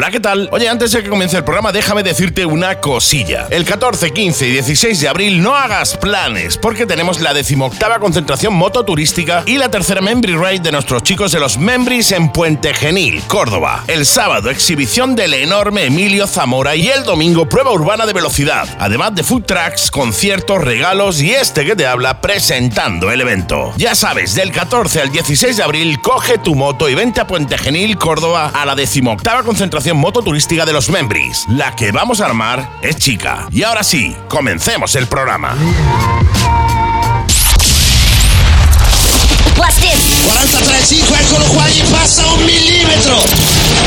Hola, ¿qué tal? Oye, antes de que comience el programa, déjame decirte una cosilla. El 14, 15 y 16 de abril no hagas planes, porque tenemos la decimoctava concentración mototurística y la tercera Membri Ride de nuestros chicos de los Membris en Puente Genil, Córdoba. El sábado, exhibición del enorme Emilio Zamora y el domingo, prueba urbana de velocidad. Además de food trucks, conciertos, regalos y este que te habla presentando el evento. Ya sabes, del 14 al 16 de abril, coge tu moto y vente a Puente Genil, Córdoba, a la decimoctava concentración mototurística de los Membris. La que vamos a armar es chica. Y ahora sí, comencemos el programa. What's this? 43.5, eccolo qua, gli passa un millimetro.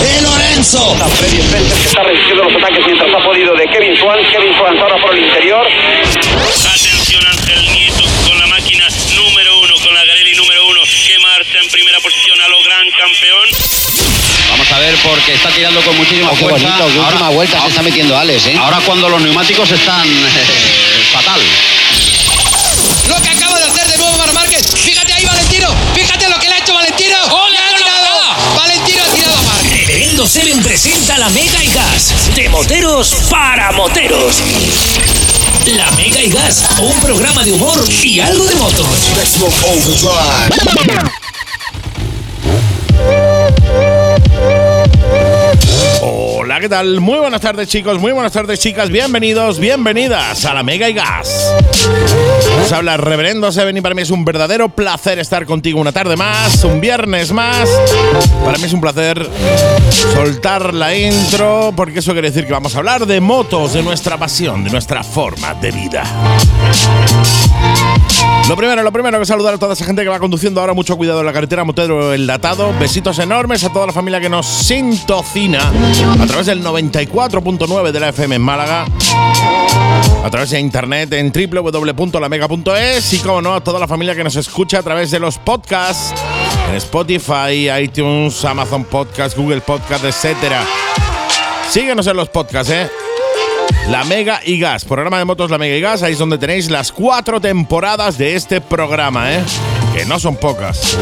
E Lorenzo. Freddy Spencer que está resistiendo los ataques mientras ha podido de Kevin Swan. Kevin Swan ahora por el interior. Atención Ángel Nieto con la máquina número uno, con la Garelli número uno, que marcha en primera posición a lo gran campeón. A ver porque está tirando con muchísima Oh, qué fuerza. bonito, qué última vuelta se está metiendo Alex, ¿eh? ahora cuando los neumáticos están eh, fatal. Lo que acaba de hacer de nuevo Mar Márquez. Fíjate ahí, Valentino. Fíjate lo que le ha hecho Valentino. ¡Le ha tirado! Valentino ha tirado a Márquez. Reverendo Seven presenta la Mega y Gas. De moteros para moteros. La Mega y Gas, un programa de humor y algo de motos. Hola, ¿qué tal? Muy buenas tardes chicos, muy buenas tardes chicas, bienvenidos, bienvenidas a la Mega y Gas. Os habla Reverendo Seven y para mí es un verdadero placer estar contigo una tarde más, un viernes más. Para mí es un placer soltar la intro porque eso quiere decir que vamos a hablar de motos, de nuestra pasión, de nuestra forma de vida. Lo primero, lo primero que saludar a toda esa gente que va conduciendo ahora, mucho cuidado en la carretera, Motero el Datado. Besitos enormes a toda la familia que nos sintocina a través del 94.9 de la FM en Málaga, a través de internet en www.lamega.es y, como no, a toda la familia que nos escucha a través de los podcasts en Spotify, iTunes, Amazon Podcast, Google Podcast, etcétera. Síguenos en los podcasts, ¿eh? La Mega y Gas, programa de motos La Mega y Gas, ahí es donde tenéis las cuatro temporadas de este programa, ¿eh? Que no son pocas.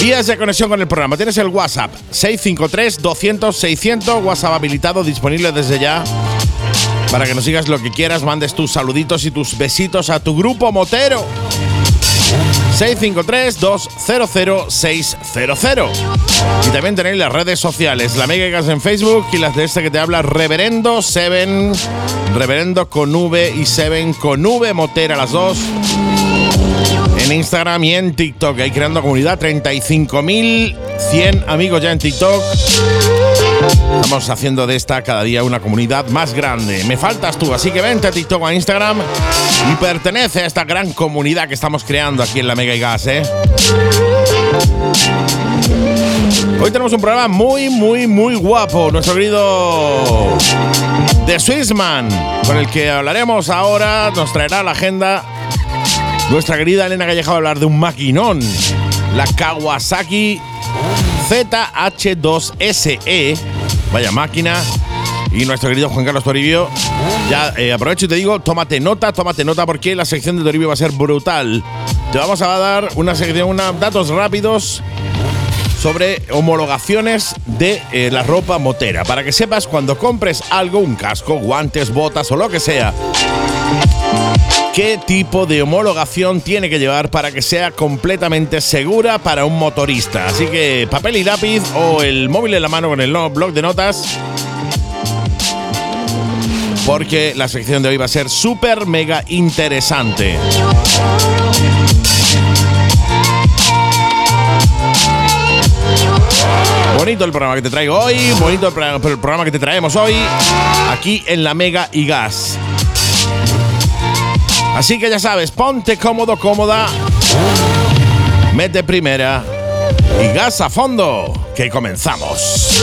Vías de conexión con el programa. Tienes el WhatsApp 653-200-600, WhatsApp habilitado, disponible desde ya. Para que nos sigas lo que quieras, mandes tus saluditos y tus besitos a tu grupo motero. 653-200-600. Y también tenéis las redes sociales, la Mega en Facebook y las de este que te habla Reverendo Seven, Reverendo con V y Seven con V, Motera, las dos. En Instagram y en TikTok, ahí creando comunidad, 35.100 amigos ya en TikTok. Estamos haciendo de esta cada día una comunidad más grande. Me faltas tú, así que vente a TikTok o a Instagram y pertenece a esta gran comunidad que estamos creando aquí en la Mega y Gas, ¿eh? Hoy tenemos un programa muy, muy, muy guapo. Nuestro querido The Swissman, con el que hablaremos ahora, nos traerá la agenda nuestra querida Elena Calleja va a hablar de un maquinón, la Kawasaki ZH2SE. Vaya máquina. Y nuestro querido Juan Carlos Toribio. Ya eh, aprovecho y te digo, tómate nota, tómate nota porque la sección de Toribio va a ser brutal. Te vamos a dar una sección, una, datos rápidos sobre homologaciones de eh, la ropa motera. Para que sepas cuando compres algo, un casco, guantes, botas o lo que sea, qué tipo de homologación tiene que llevar para que sea completamente segura para un motorista. Así que papel y lápiz o el móvil en la mano con el blog de notas. Porque la sección de hoy va a ser súper mega interesante. Bonito el programa que te traigo hoy, bonito el programa que te traemos hoy, aquí en la Mega y Gas. Así que ya sabes, ponte cómodo, cómoda, mete primera y gas a fondo, que comenzamos.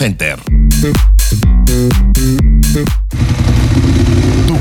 Center.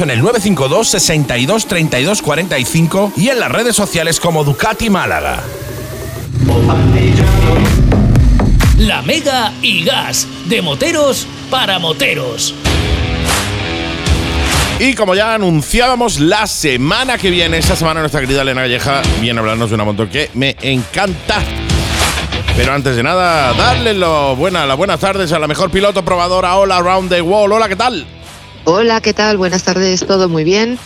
en el 952 62 32 45 y en las redes sociales como Ducati Málaga. La Mega y Gas, de moteros para moteros. Y como ya anunciábamos, la semana que viene, esta semana nuestra querida Elena Galleja viene a hablarnos de una moto que me encanta. Pero antes de nada, darle lo buena, las buenas tardes a la mejor piloto probadora All Around the World. Hola, ¿qué tal? Hola, ¿qué tal? Buenas tardes, todo muy bien.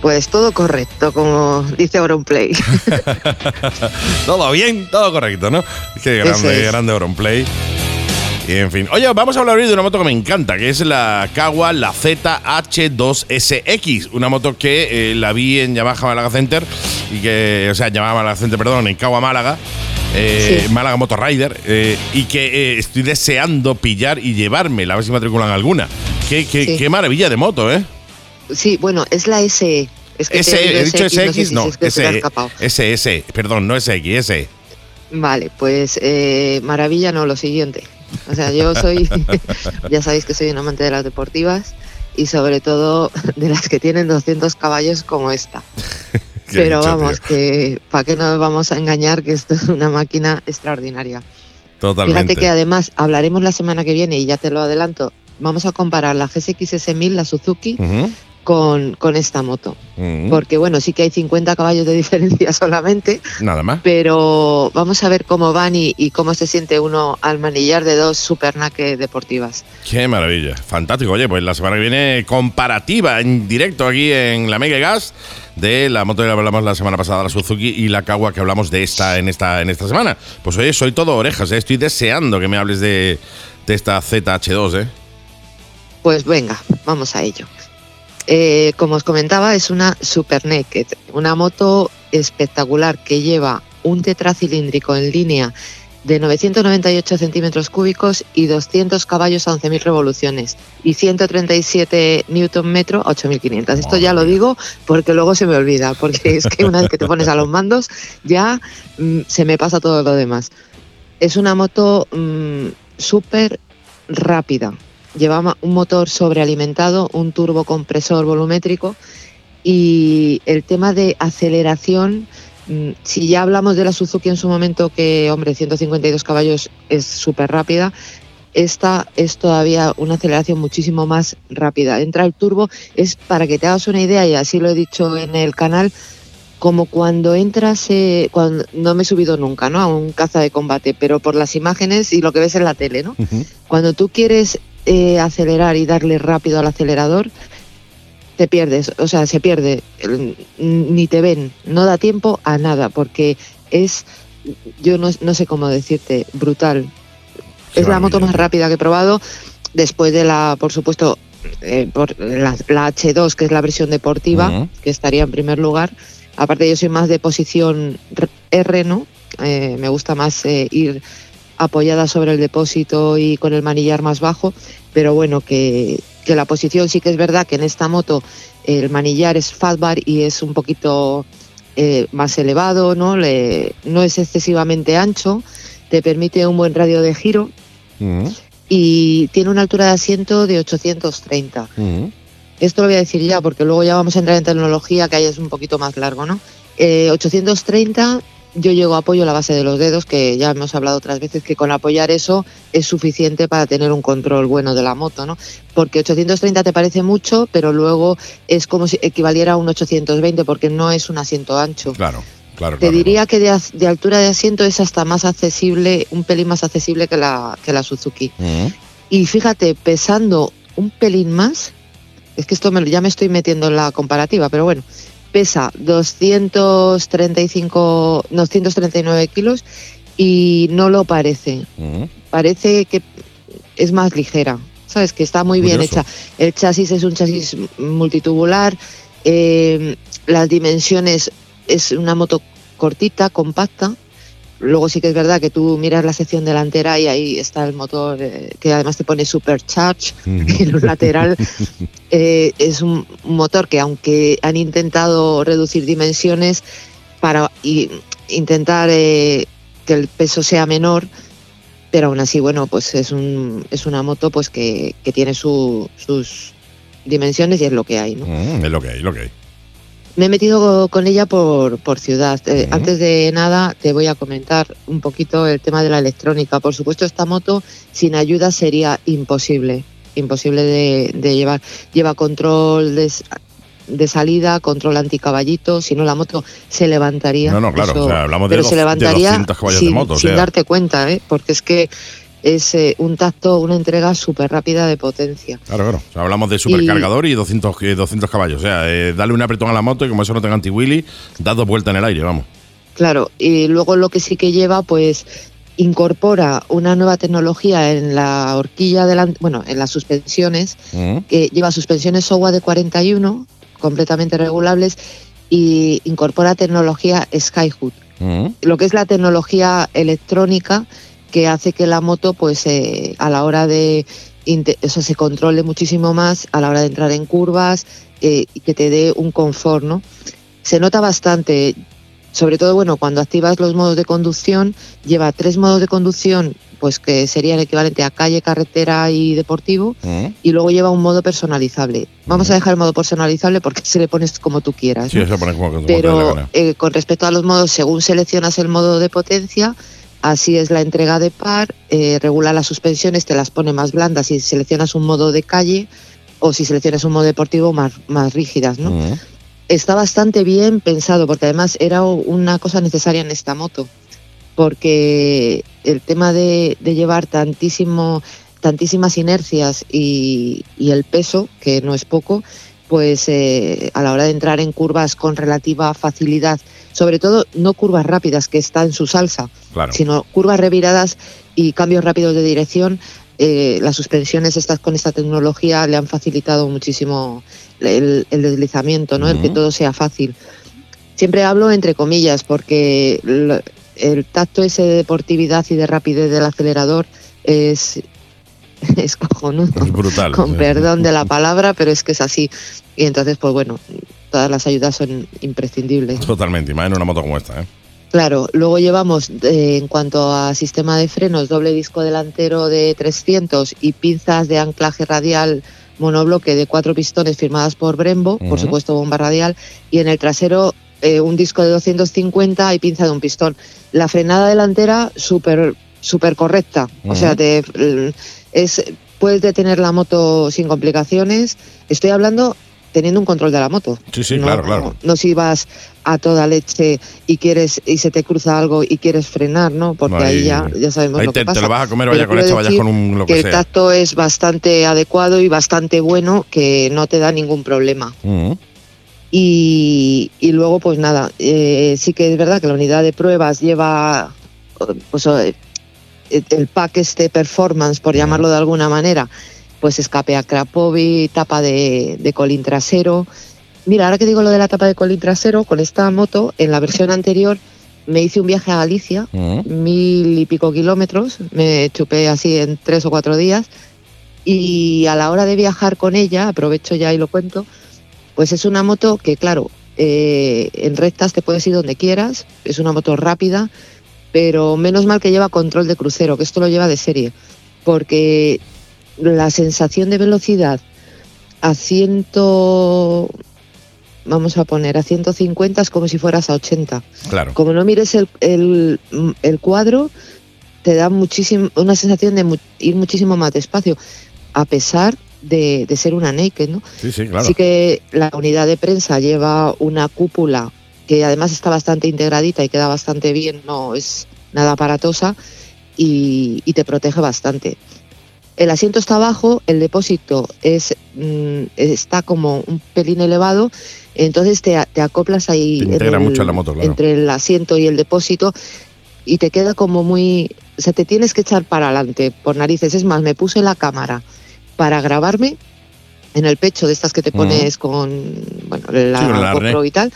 Pues todo correcto, como dice Auronplay. todo bien, todo correcto, ¿no? Qué grande, es. grande Auronplay. Y en fin. Oye, vamos a hablar hoy de una moto que me encanta, que es la Kawa, la ZH2SX. Una moto que eh, la vi en Yamaha Málaga Center, y que, o sea, en Yamaha Málaga Center, perdón, en Kawa Málaga. eh, Sí. Málaga Motor Rider eh, y que estoy deseando pillar y llevarme a ver si matriculan alguna. Qué, qué, Sí. qué maravilla de moto, ¿eh? Sí, bueno, es la SE. Es que S, he dicho SX, no, si es que se te ha S, escapado. S, S, perdón, no SX, S. Vale, pues eh, maravilla, no, lo siguiente. O sea, yo soy, ya sabéis que soy un amante de las deportivas y sobre todo de las que tienen 200 caballos como esta. Pero dicho, vamos, tío. que para qué nos vamos a engañar que esto es una máquina extraordinaria. Totalmente. Fíjate que además hablaremos la semana que viene y ya te lo adelanto. Vamos a comparar la GSX S1000, la Suzuki, con, con esta moto. Porque bueno, sí que hay 50 caballos de diferencia solamente, Nada más. pero vamos a ver cómo van y, y cómo se siente uno al manillar de dos super naked deportivas. Qué maravilla. Fantástico. Oye, pues la semana que viene comparativa en directo aquí en la Mega Gas de la moto que hablamos la semana pasada, la Suzuki y la Kawa que hablamos de esta en esta en esta semana. Pues oye, soy todo orejas, ¿eh? estoy deseando que me hables de, de esta ZH2, ¿eh? Pues venga, vamos a ello. Eh, como os comentaba, es una Super Naked, una moto espectacular que lleva un tetracilíndrico en línea de 998 centímetros cúbicos y 200 caballos a 11.000 revoluciones y 137 newton metro a 8.500. Esto ya lo digo porque luego se me olvida, porque es que una vez que te pones a los mandos ya mm, se me pasa todo lo demás. Es una moto mm, súper rápida, lleva ma- un motor sobrealimentado, un turbocompresor volumétrico y el tema de aceleración, mm, si ya hablamos de la Suzuki en su momento que, hombre, 152 caballos es súper rápida, esta es todavía una aceleración muchísimo más rápida. Entra el turbo, es para que te hagas una idea, y así lo he dicho en el canal, como cuando entras, eh, cuando, no me he subido nunca, ¿no? A un caza de combate, pero por las imágenes y lo que ves en la tele, ¿no? Cuando tú quieres eh, acelerar y darle rápido al acelerador, te pierdes, o sea, se pierde, ni te ven, no da tiempo a nada, porque es, yo no, no sé cómo decirte, brutal. Es la moto más rápida que he probado, después de la, por supuesto, eh, por la, la H2, que es la versión deportiva, que estaría en primer lugar. Aparte, yo soy más de posición R, ¿no? eh, me gusta más eh, ir apoyada sobre el depósito y con el manillar más bajo, pero bueno, que, que la posición sí que es verdad que en esta moto el manillar es fatbar y es un poquito eh, más elevado, ¿no? Le- no es excesivamente ancho, te permite un buen radio de giro y tiene una altura de asiento de 830. mm. Esto lo voy a decir ya porque luego ya vamos a entrar en tecnología que ahí es un poquito más largo, ¿no? Eh, 830, yo llego a apoyo la base de los dedos, que ya hemos hablado otras veces que con apoyar eso es suficiente para tener un control bueno de la moto, ¿no? Porque 830 te parece mucho, pero luego es como si equivaliera a un 820 porque no es un asiento ancho. Claro, claro. Te claro. diría que de, altura de asiento es hasta más accesible, un pelín más accesible que la, que la Suzuki. Mm. Y fíjate, pesando un pelín más, es que esto me, ya me estoy metiendo en la comparativa, pero bueno, pesa 235, 239 kilos y no lo parece. Mm. Parece que es más ligera, ¿sabes? Que está muy bien hecha. El chasis es un chasis multitubular, eh, las dimensiones es una moto cortita, compacta. Luego sí que es verdad que tú miras la sección delantera y ahí está el motor eh, que además te pone supercharge en un lateral. Eh, es un un motor que aunque han intentado reducir dimensiones para y- intentar eh, que el peso sea menor, pero aún así, bueno, pues es, un, es una moto pues que, que tiene su- sus dimensiones y es lo que hay, ¿no? Mm, es lo que hay, lo que hay. Me he metido con ella por, por ciudad. Eh. Antes de nada, te voy a comentar un poquito el tema de la electrónica. Por supuesto, esta moto sin ayuda sería imposible, imposible de, de llevar. Lleva control de, de salida, control anticaballito, si no la moto se levantaría. No, no, claro, Eso- o sea, hablamos de pero dos- se de levantaría 200 caballos de sin, moto, o sin sea. darte cuenta, ¿eh? porque es que es eh, un tacto, una entrega súper rápida de potencia. Claro, claro. O sea, hablamos de supercargador y, 200, eh, 200 caballos. O sea, eh, dale un apretón a la moto y como eso no tenga anti-wheelie, das dos vueltas en el aire, vamos. Claro, y luego lo que sí que lleva, pues incorpora una nueva tecnología en la horquilla delante, bueno, en las suspensiones, que lleva suspensiones SOWA de 41, completamente regulables, y incorpora tecnología Skyhood, lo que es la tecnología electrónica que hace que la moto, pues eh, a la hora de, o sea, se controle muchísimo más a la hora de entrar en curvas eh, y que te dé un confort, ¿no? Se nota bastante, sobre todo, bueno, cuando activas los modos de conducción, lleva tres modos de conducción, pues que serían equivalente a calle, carretera y deportivo, Mm. y luego lleva un modo personalizable. Vamos a dejar el modo personalizable porque se le pones como tú quieras. Sí, ¿no? eso pone como, como te Pero eh, con respecto a los modos, según seleccionas el modo de potencia, así es la entrega de par, eh, regula las suspensiones, te las pone más blandas si seleccionas un modo de calle o si seleccionas un modo deportivo más, más rígidas, ¿no? Está bastante bien pensado porque además era una cosa necesaria en esta moto, porque el tema de, de llevar tantísimo, tantísimas inercias y, y el peso, que no es poco, pues eh, a la hora de entrar en curvas con relativa facilidad, sobre todo no curvas rápidas, que está en su salsa, Claro. sino curvas reviradas y cambios rápidos de dirección, eh, las suspensiones estas con esta tecnología le han facilitado muchísimo el, el deslizamiento, ¿no? el que todo sea fácil. Siempre hablo entre comillas porque lo- el tacto ese de deportividad y de rapidez del acelerador es, es cojonudo. Es brutal. Con perdón de la palabra, pero es que es así. Y entonces, pues bueno, todas las ayudas son imprescindibles. Totalmente, y más en una moto como esta, ¿eh? Claro, luego llevamos eh, en cuanto a sistema de frenos, doble disco delantero de 300 y pinzas de anclaje radial monobloque de cuatro pistones firmadas por Brembo, por supuesto bomba radial, y en el trasero eh, un disco de 250 y pinza de un pistón. La frenada delantera súper súper correcta, o sea, te, mm, es, puedes detener la moto sin complicaciones. Estoy hablando teniendo un control de la moto. Sí, sí, no, claro, claro. No si vas a toda leche y quieres y se te cruza algo y quieres frenar, ¿no? Porque ahí, ahí- ya, ya sabemos Ahí lo te, que te pasa. lo vas a comer, vaya Pero con esto, vayas con un lo que que el tacto es bastante adecuado y bastante bueno, que no te da ningún problema. Y, y luego, pues nada, eh, sí que es verdad que la unidad de pruebas lleva pues, eh, el pack este performance, por llamarlo de alguna manera, pues escape a Krapovi, tapa de, de colín trasero. Mira, ahora que digo lo de la tapa de colín trasero, con esta moto, en la versión anterior me hice un viaje a Galicia, mil y pico kilómetros, me chupé así en tres o cuatro días y a la hora de viajar con ella, aprovecho ya y lo cuento, pues es una moto que claro, eh, en rectas te puedes ir donde quieras, es una moto rápida, pero menos mal que lleva control de crucero, que esto lo lleva de serie, porque la sensación de velocidad a 100, vamos a poner, a 150 es como si fueras a 80 Claro. como no mires el, el- el cuadro, te da muchísimo, una sensación de mu- ir muchísimo más despacio, a pesar de, de ser una naked, ¿no? Sí, sí, claro. Sí que la unidad de prensa lleva una cúpula que además está bastante integradita y queda bastante bien, no es nada aparatosa y, y te protege bastante. El asiento está abajo, el depósito es mm, está como un pelín elevado, entonces te, te acoplas ahí Te en integra el- mucho en la moto, claro. entre el asiento y el depósito y te queda como muy, o sea, te tienes que echar para adelante por narices. Es más, me puse la cámara para grabarme en el pecho de estas que te pones con, bueno, la, Sí. GoPro y tal,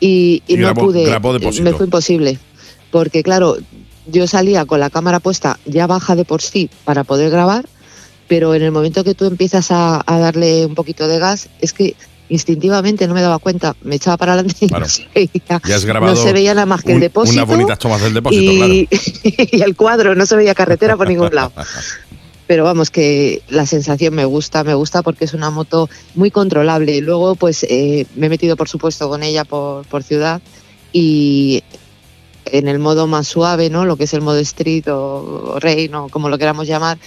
y, y Y no grabó- pude, grabó depósito. me fue imposible, porque claro, yo salía con la cámara puesta ya baja de por sí para poder grabar, pero en el momento que tú empiezas a, a darle un poquito de gas, es que instintivamente no me daba cuenta, me echaba para adelante y Claro. no se veía, Ya has grabado no se veía nada más que el depósito unas bonitas tomas del depósito, y, y el cuadro, no se veía carretera por ningún lado. Pero vamos, que la sensación me gusta, me gusta porque es una moto muy controlable. Luego, pues eh, me he metido, por supuesto, con ella por, por ciudad y en el modo más suave, ¿no? Lo que es el modo street o, o rain o como lo queramos llamar,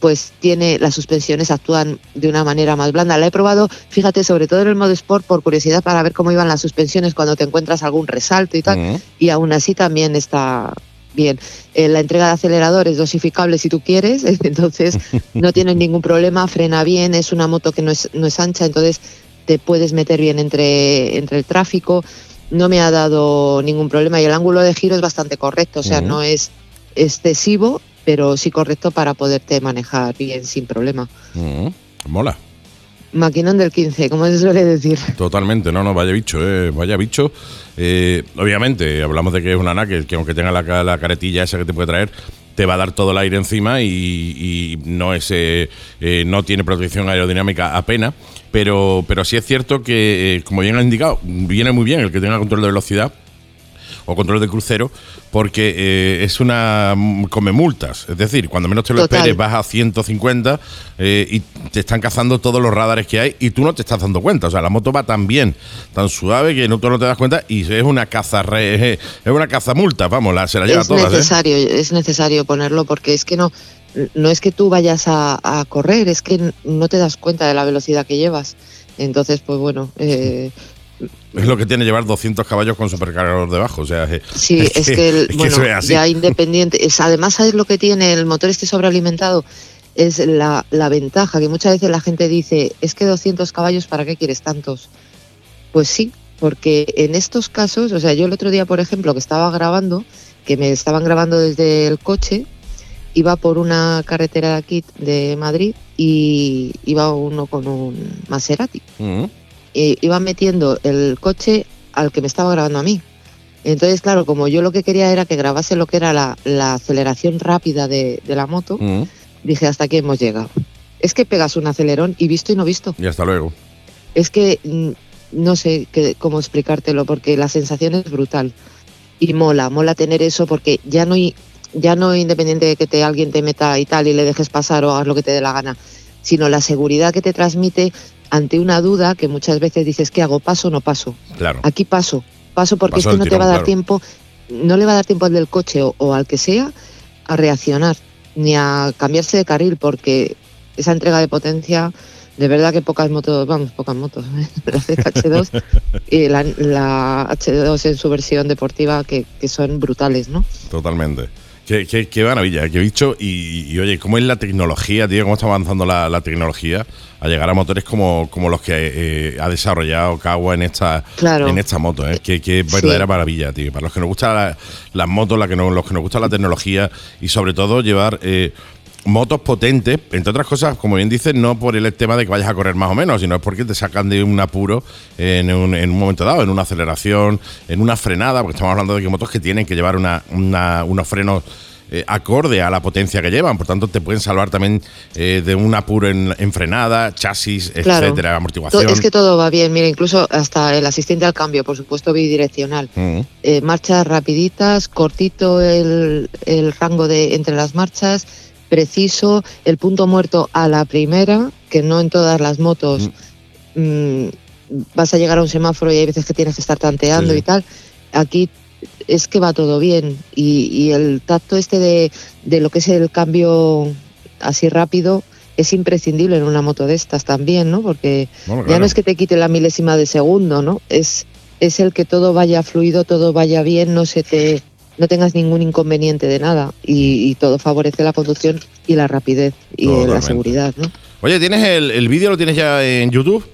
pues tiene las suspensiones actúan de una manera más blanda. La he probado, fíjate, sobre todo en el modo sport por curiosidad para ver cómo iban las suspensiones cuando te encuentras algún resalto y tal Mm. y aún así también está bien. Eh, la entrega de acelerador es dosificable si tú quieres, entonces no tienes ningún problema, frena bien, es una moto que no es, no es ancha, entonces te puedes meter bien entre, entre el tráfico, no me ha dado ningún problema y el ángulo de giro es bastante correcto, o sea, no es excesivo, pero sí correcto para poderte manejar bien sin problema. Mola. Maquinón del 15, como se suele decir. Totalmente, no, no, vaya bicho, eh, vaya bicho. Eh, obviamente, hablamos de que es una Naked, que aunque tenga la, la caretilla esa que te puede traer, te va a dar todo el aire encima y, y no es eh, eh, no tiene protección aerodinámica apenas. Pero, pero sí es cierto que, eh, como bien ha indicado, viene muy bien el que tenga control de velocidad o control de crucero, porque eh, es una mm, come multas. Es decir, cuando menos te lo Total. esperes, vas a 150 eh, y te están cazando todos los radares que hay y tú no te estás dando cuenta. O sea, la moto va tan bien, tan suave que no, tú no te das cuenta y es una caza re- es una caza multa, vamos, la, se la lleva es todas. ¿eh? necesario, es necesario ponerlo porque es que no, no es que tú vayas a, a correr, es que no te das cuenta de la velocidad que llevas. Entonces, pues bueno, eh, Es lo que tiene llevar 200 caballos con supercargador debajo. O sea, eh, sí, es que, el- es bueno, es así. ya independiente, es, además sabes lo que tiene el motor este sobrealimentado, es la, la ventaja que muchas veces la gente dice, es que 200 caballos, ¿para qué quieres tantos? Pues sí, porque en estos casos, o sea, yo el otro día, por ejemplo, que estaba grabando, que me estaban grabando desde el coche, iba por una carretera de aquí de Madrid y iba uno con un Maserati. Mm. Y iba metiendo el coche al que me estaba grabando a mí. Entonces, claro, como yo lo que quería era que grabase lo que era la, la aceleración rápida de, de la moto, Mm. dije, hasta aquí hemos llegado. Es que pegas un acelerón y visto y no visto. Y hasta luego. Es que mm, no sé cómo explicártelo porque la sensación es brutal y mola, mola tener eso porque ya no ya no independiente de que te alguien te meta y tal y le dejes pasar o hagas lo que te dé la gana, sino la seguridad que te transmite ante una duda que muchas veces dices ¿qué hago? ¿Paso o no paso? Claro. Aquí paso, paso porque Paso es que del no te va a dar claro. tiempo, no le va a dar tiempo al del coche o, o al que sea a reaccionar ni a cambiarse de carril porque esa entrega de potencia, de verdad que pocas motos, vamos, pocas motos, la ZH2 y la, la H2 en su versión deportiva que, que son brutales, ¿no? Totalmente. Qué, qué- qué maravilla, qué bicho. Y, y, oye, ¿cómo es la tecnología, tío? ¿Cómo está avanzando la, la tecnología a llegar a motores como, como los que eh, ha desarrollado Kawa en esta, Claro. en esta moto? ¿eh? Qué, qué Sí. verdadera maravilla, tío. Para los que nos gustan la- las motos, la que no- los que nos gusta la tecnología y sobre todo llevar eh, motos potentes, entre otras cosas, como bien dices, no por el tema de que vayas a correr más o menos, sino es porque te sacan de un apuro en un, en un momento dado, en una aceleración, en una frenada, porque estamos hablando de que motos que tienen que llevar una, una- unos frenos eh, acorde a la potencia que llevan, por tanto te pueden salvar también eh, de un apuro en, en frenada, chasis, Claro. etcétera, amortiguación. Es que todo va bien, mira, incluso hasta el asistente al cambio, por supuesto, bidireccional. Mm. Eh, marchas rapiditas, cortito el, el rango de entre las marchas, preciso, el punto muerto a la primera, que no en todas las motos mm, vas a llegar a un semáforo y hay veces que tienes que estar tanteando Sí, y tal. Aquí es que va todo bien y, y el tacto este de, de lo que es el cambio así rápido es imprescindible en una moto de estas también, ¿no? Porque Bueno, ya no es que te quite la milésima de segundo, ¿no? Es, es el que todo vaya fluido, todo vaya bien, no se te no tengas ningún inconveniente de nada y, y todo favorece la conducción y la rapidez y Totalmente. la seguridad, ¿no? Oye, ¿tienes el, el vídeo, lo tienes ya en YouTube?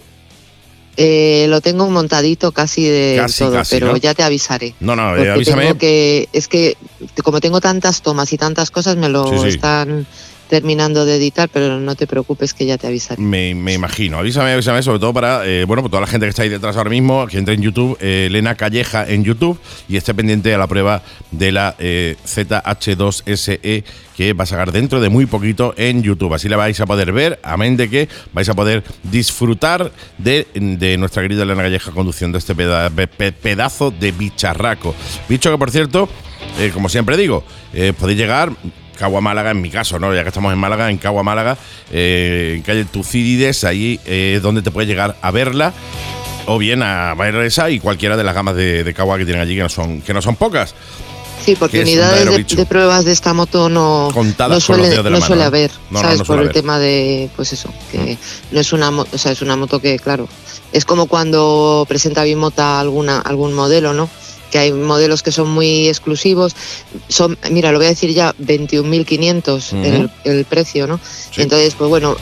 Eh, lo tengo montadito casi de Casi, todo, casi, pero ¿no? ya te avisaré. No, no, eh, avísame. que, es que como tengo tantas tomas y tantas cosas, me lo Sí, sí. están terminando de editar, pero no te preocupes que ya te avisaré. Me, imagino. Avísame, avísame, sobre todo para, eh, bueno, pues toda la gente que está ahí detrás ahora mismo, que entre en YouTube, eh, Elena Calleja en YouTube y esté pendiente a la prueba de la eh, ZH2SE E que va a sacar dentro de muy poquito en YouTube. Así la vais a poder ver, amén de que vais a poder disfrutar de, de nuestra querida Elena Calleja conduciendo este peda- pe- pe- pedazo de bicharraco. Bicho que, por cierto, eh, como siempre digo, podéis llegar Cagua Málaga, en mi caso, ¿no? Ya que estamos en Málaga, en Cagua Málaga, eh, en calle Tucídides, ahí eh, es donde te puedes llegar a verla. O bien a ver esa y cualquiera de las gamas de, de Cagua que tienen allí, que no son, que no son pocas. Sí, porque que es un unidades de, pruebas de esta moto no, Contadas no suele, de la no mano, suele haber, No, ¿sabes? no Por suele el haber. Mm. tema de, pues eso, que no es una moto, o sea, es una moto que, claro, es como cuando presenta Bimota alguna, algún modelo, ¿no? Que hay modelos que son muy exclusivos. Son, mira, lo voy a decir ya, 21.500 Ujú. el, el precio, ¿no? Sí. Entonces, pues bueno,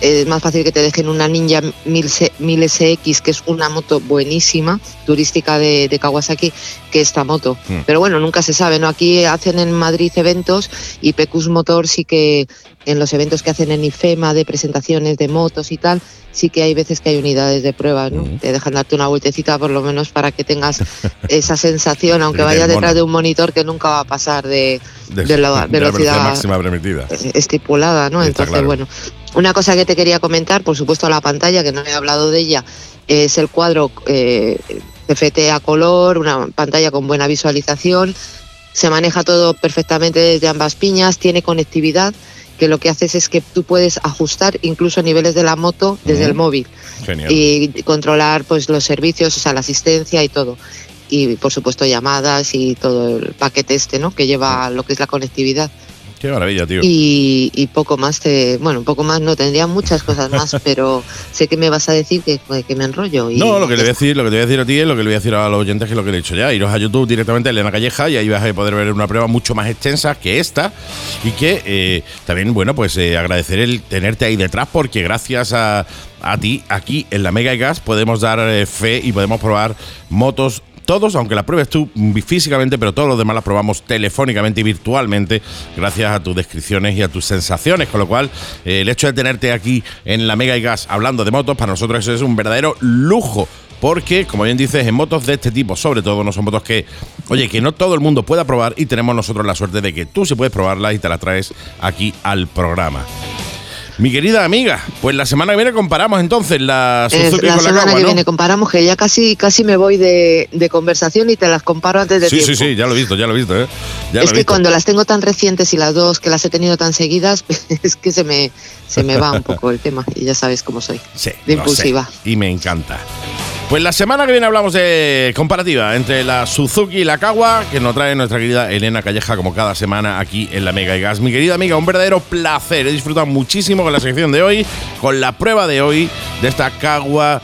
es más fácil que te dejen una Ninja 1000, C- 1000 SX, que es una moto buenísima, turística de, de Kawasaki, que esta moto. Mm. Pero bueno, nunca se sabe, ¿no? Aquí hacen en Madrid eventos y Pecus Motor sí que en los eventos que hacen en IFEMA de presentaciones de motos y tal, sí que hay veces que hay unidades de prueba, ¿no? Mm. Te dejan darte una vueltecita por lo menos para que tengas esa sensación, aunque vayas detrás de un monitor que nunca va a pasar de, de la velocidad máxima permitida. estipulada, ¿no? Entonces, claro. bueno, una cosa que te quería comentar, por supuesto la pantalla, que no he hablado de ella, es el cuadro eh, CFT a color, una pantalla con buena visualización, se maneja todo perfectamente desde ambas piñas, tiene conectividad, que lo que haces es que tú puedes ajustar incluso niveles de la moto desde el móvil Genial. y controlar pues los servicios, o sea, la asistencia y todo. Y por supuesto llamadas y todo el paquete este, ¿no? Que lleva lo que es la conectividad. Qué maravilla, tío. Y, y poco más, te, bueno, poco más no, tendría muchas cosas más, pero sé que me vas a decir que, que me enrollo. Y No, lo que le voy a decir, lo que te voy a decir a ti es lo que le voy a decir a los oyentes que es lo que le he dicho ya. Iros a YouTube directamente a Elena Calleja y ahí vas a poder ver una prueba mucho más extensa que esta. Y que eh, también, bueno, pues eh, agradecer el tenerte ahí detrás porque gracias a, a ti aquí en la Mega y Gas podemos dar eh, fe y podemos probar motos. Todos, aunque la pruebes tú físicamente, pero todos los demás las probamos telefónicamente y virtualmente, gracias a tus descripciones y a tus sensaciones. Con lo cual, eh, el hecho de tenerte aquí en la Mega y Gas hablando de motos, para nosotros eso es un verdadero lujo. Porque, como bien dices, en motos de este tipo, sobre todo, no son motos que, oye, que no todo el mundo pueda probar y tenemos nosotros la suerte de que tú sí puedes probarlas y te las traes aquí al programa. Mi querida amiga, pues la semana que viene comparamos entonces la Es Suzuki la con la semana Kawa, que ¿no? viene comparamos, que ya casi casi me voy de, de conversación y te las comparo antes de Sí, tiempo. sí, sí, ya lo he visto, ya lo he visto, ¿eh? Ya es que visto. cuando las tengo tan recientes y las dos que las he tenido tan seguidas, es que se me, se me va un poco el tema y ya sabes cómo soy. Sí, de impulsiva. sé, y me encanta. Pues la semana que viene hablamos de comparativa entre la Suzuki y la Kawa, que nos trae nuestra querida Elena Calleja como cada semana aquí en la Mega y Gas. Mi querida amiga, un verdadero placer. He disfrutado muchísimo con la sección de hoy, con la prueba de hoy de esta Kawa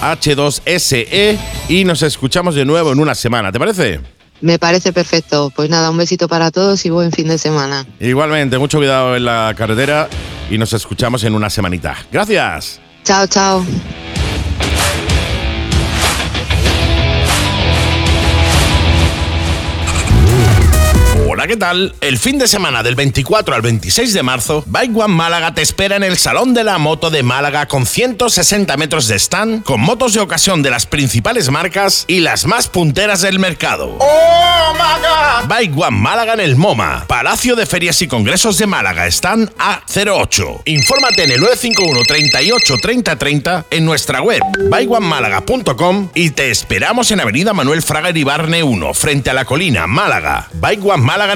H2SE E, y nos escuchamos de nuevo en una semana. ¿Te parece? Me parece perfecto. Pues nada, un besito para todos y buen fin de semana. Igualmente, mucho cuidado en la carretera y nos escuchamos en una semanita. Gracias. Chao, chao. Hola ¿qué tal? El fin de semana del 24 al 26 de marzo, Bike One Málaga te espera en el Salón de la Moto de Málaga con 160 metros de stand, con motos de ocasión de las principales marcas y las más punteras del mercado. ¡Oh, Bike One Málaga en el MoMA, Palacio de Ferias y Congresos de Málaga, stand A08. Infórmate en el 951 38 30 30 en nuestra web bikeonemálaga.com y te esperamos en Avenida Manuel Fraga Iribarne 1, frente a la colina, Málaga. Bike One Málaga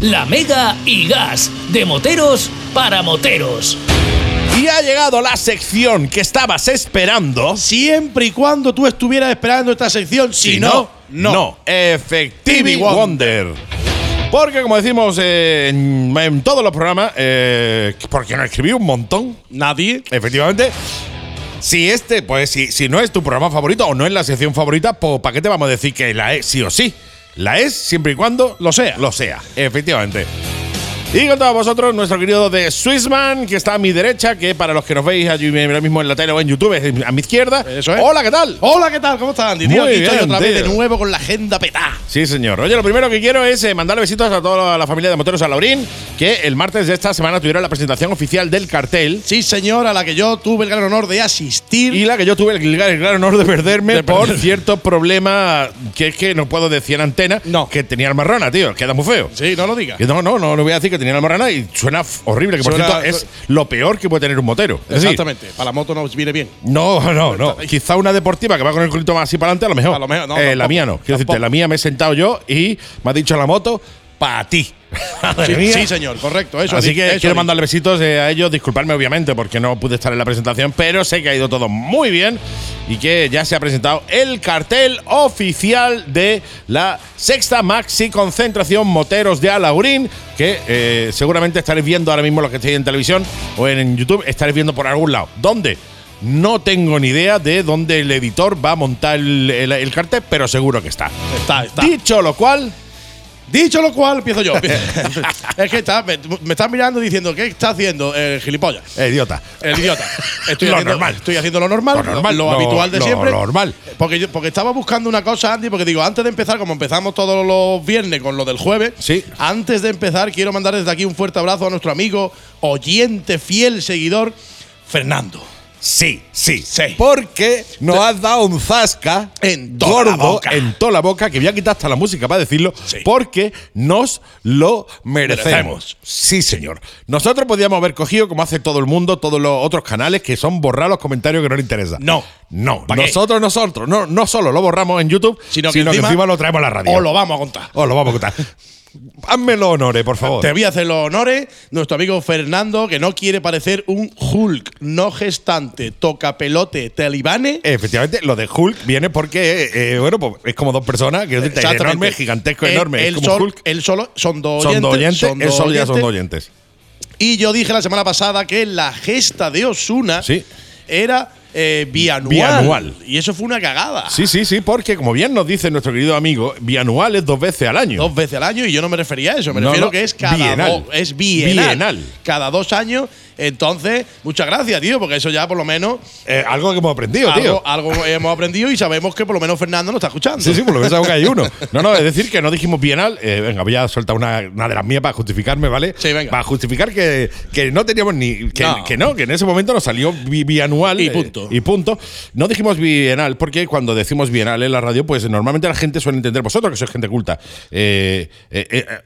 La Mega y Gas, de moteros para moteros. Y ha llegado la sección que estabas esperando. Siempre y cuando tú estuvieras esperando esta sección. Si, no, no. Effectivity Wonder. Porque como decimos eh, en, en todos los programas, eh, porque no escribí un montón, Nadie. efectivamente. Si este, pues si, si no es tu programa favorito o no es la sección favorita, pues ¿para qué te vamos a decir que la es sí o sí? La es siempre y cuando Lo sea. Lo sea, efectivamente. Y con todos vosotros, nuestro querido de Swissman, que está a mi derecha, que para los que nos veis allí ahora mismo en la tele o en YouTube, es a mi izquierda. Eso es. Hola, ¿qué tal? Hola, ¿qué tal? ¿Cómo estás, Andy? Tío, Muy aquí estoy otra vez de nuevo con la agenda petada. Sí, señor. Oye, lo primero que quiero es eh, mandarle besitos a toda la familia de Moteros a Laurín, que el martes de esta semana tuvieron la presentación oficial del cartel. Sí, señor, a la que yo tuve el gran honor de asistir. Y la que yo tuve el, gran- el gran honor de perderme De por perder. cierto problema que es que no puedo decir en antena No. que tenía almarrana, tío. Queda muy feo. Sí, no lo digas. No, no, no, no voy a decir que tenía almarrana y suena horrible, que por Suena- cierto es lo peor que puede tener un motero. Es decir, Exactamente. Para la moto nos viene bien. No, no, no. Quizá una deportiva que va con el culito más así para adelante, a lo mejor. A lo mejor, no, Eh, la mía no. Quiero decirte, la mía me he sentado yo y me ha dicho la moto, para ti. Sí, señor, correcto. Eso Así que eso quiero mandarle besitos eh, a ellos, disculparme obviamente porque no pude estar en la presentación, pero sé que ha ido todo muy bien y que ya se ha presentado el cartel oficial de la sexta maxi concentración moteros de Alaurín, que eh, seguramente estaréis viendo ahora mismo los que estéis en televisión o en YouTube, estaréis viendo por algún lado. ¿Dónde? No tengo ni idea de dónde el editor va a montar el, el- el cartel, pero seguro que está. Está, está. Dicho lo cual, Dicho lo cual, empiezo yo. es que está, me, me estás mirando diciendo, ¿qué está haciendo el gilipollas? eh, idiota. El idiota. Estoy Lo haciendo, normal. Estoy haciendo lo normal, Lo normal, lo, lo- habitual de lo siempre. normal. Porque, yo- porque estaba buscando una cosa, Andy, porque digo, antes de empezar, como empezamos todos los viernes con lo del jueves, Sí. antes de empezar, quiero mandar desde aquí un fuerte abrazo a nuestro amigo, oyente, fiel seguidor, Fernando. Sí, sí, Sí. Porque nos has dado un zasca En toda la gordo boca. en toda la boca, que voy a quitar hasta la música para decirlo, Sí. porque nos lo merecemos. Merecemos. Sí, señor. Nosotros podíamos haber cogido, como hace todo el mundo, todos los otros canales, que son borrar los comentarios que no les interesa. No. No. Nosotros, nosotros, no, no solo lo borramos en YouTube, Sino sino, que que, encima- encima, lo traemos a la radio. Os lo vamos a contar. Os lo vamos a contar. Hazme los honores, por favor. Te voy a hacer los honores. Nuestro amigo Fernando, que no quiere parecer un Hulk no gestante, toca pelote, talibane. Efectivamente, lo de Hulk viene porque, eh, bueno, pues es como dos personas, que es enorme, gigantesco, Él- enorme. él es como sol- Hulk. él solo son dos Son oyentes. dos oyentes, son él dos solo ya son oyentes. dos oyentes. Y yo dije la semana pasada que la gesta de Osuna Sí. era eh, bianual. Bianual. Y eso fue una cagada. Sí, sí, sí, porque como bien nos dice nuestro querido amigo, bianual es dos veces al año. Dos veces al año y yo no me refería a eso, me No, refiero no, que es cada bienal. dos, es bienal. Bienal. Cada dos años. Entonces, muchas gracias, tío, porque eso ya por lo menos Eh, algo que hemos aprendido, algo, tío. algo hemos aprendido y sabemos que por lo menos Fernando nos está escuchando. Sí, sí, por lo menos que hay uno. No, no, es decir, que no dijimos bienal. Eh, venga, voy a soltar una, una de las mías para justificarme, ¿vale? Sí, venga. Para justificar que, que no teníamos ni. Que No. no. que no, que en ese momento nos salió bi- bianual. Y eh, punto. y punto. No dijimos bienal, porque cuando decimos bienal en la radio, pues normalmente la gente suele entender, vosotros que sois gente culta,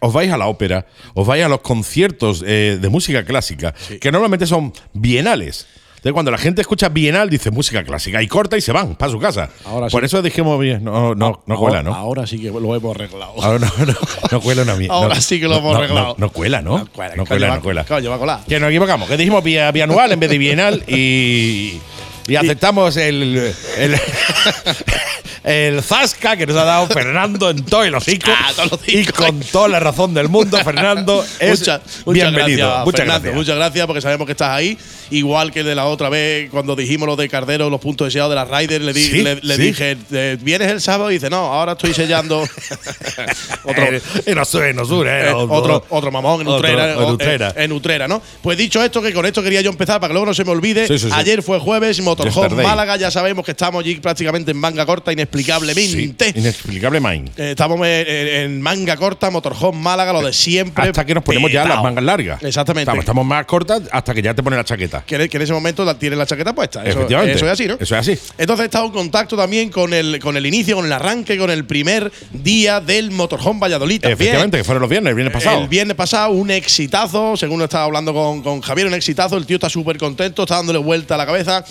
os vais a la ópera, os vais a los conciertos de música clásica, que normalmente son bienales. Entonces, cuando la gente escucha bienal, dice música clásica y corta y se van para su casa. Ahora Por sí. eso dijimos bien. No, no, no ahora, cuela, ¿no? Ahora sí que lo hemos arreglado. Ahora no, no, no cuela una mierda. Ahora no, sí que lo no, hemos no, arreglado. No, no cuela, ¿no? No cuela, no cuela, no cuela. va a colar. Que nos equivocamos, que dijimos bi- bianual en vez de bienal y, y aceptamos el, el, el zasca que nos ha dado Fernando en todo el hocico. Ah, y con toda la razón del mundo, Fernando. Es Muchas- muchas bienvenido. gracias, muchas Fernando, gracias. Muchas gracias porque sabemos que estás ahí. Igual que de la otra vez, cuando dijimos lo de Cardero, los puntos deseados de la Ryder, le, di- Sí, le, le sí. dije, eh, ¿vienes el sábado? Y dice, no, ahora estoy sellando. otro, Eh, en Osura, en Osura, eh, otro, otro mamón en otro- Utrera, en Utrera. en Utrera, ¿no? Pues dicho esto, que con esto quería yo empezar para que luego no se me olvide. Sí. Ayer fue jueves, Motorhome. Málaga, ya sabemos que estamos allí prácticamente en manga corta, Sí, inexplicablemente. inexplicable mind. Eh, estamos en, en- en manga corta, Motorhome Málaga, lo de siempre. Hasta que nos ponemos ya petao. las mangas largas. Exactamente. Estamos, estamos más cortas hasta que ya te pones la chaqueta. que, en- que en ese momento la- tiene la chaqueta puesta. Eso, Efectivamente. eso es así, ¿no? Eso es así. Entonces he estado en contacto también con el, con el inicio, con el arranque, con el primer día del Motorhome Valladolid. también. Efectivamente, que fueron los viernes, el viernes pasado. El viernes pasado, un exitazo, según estaba hablando con, con Javier, un exitazo. El tío está súper contento, está dándole vuelta a la cabeza.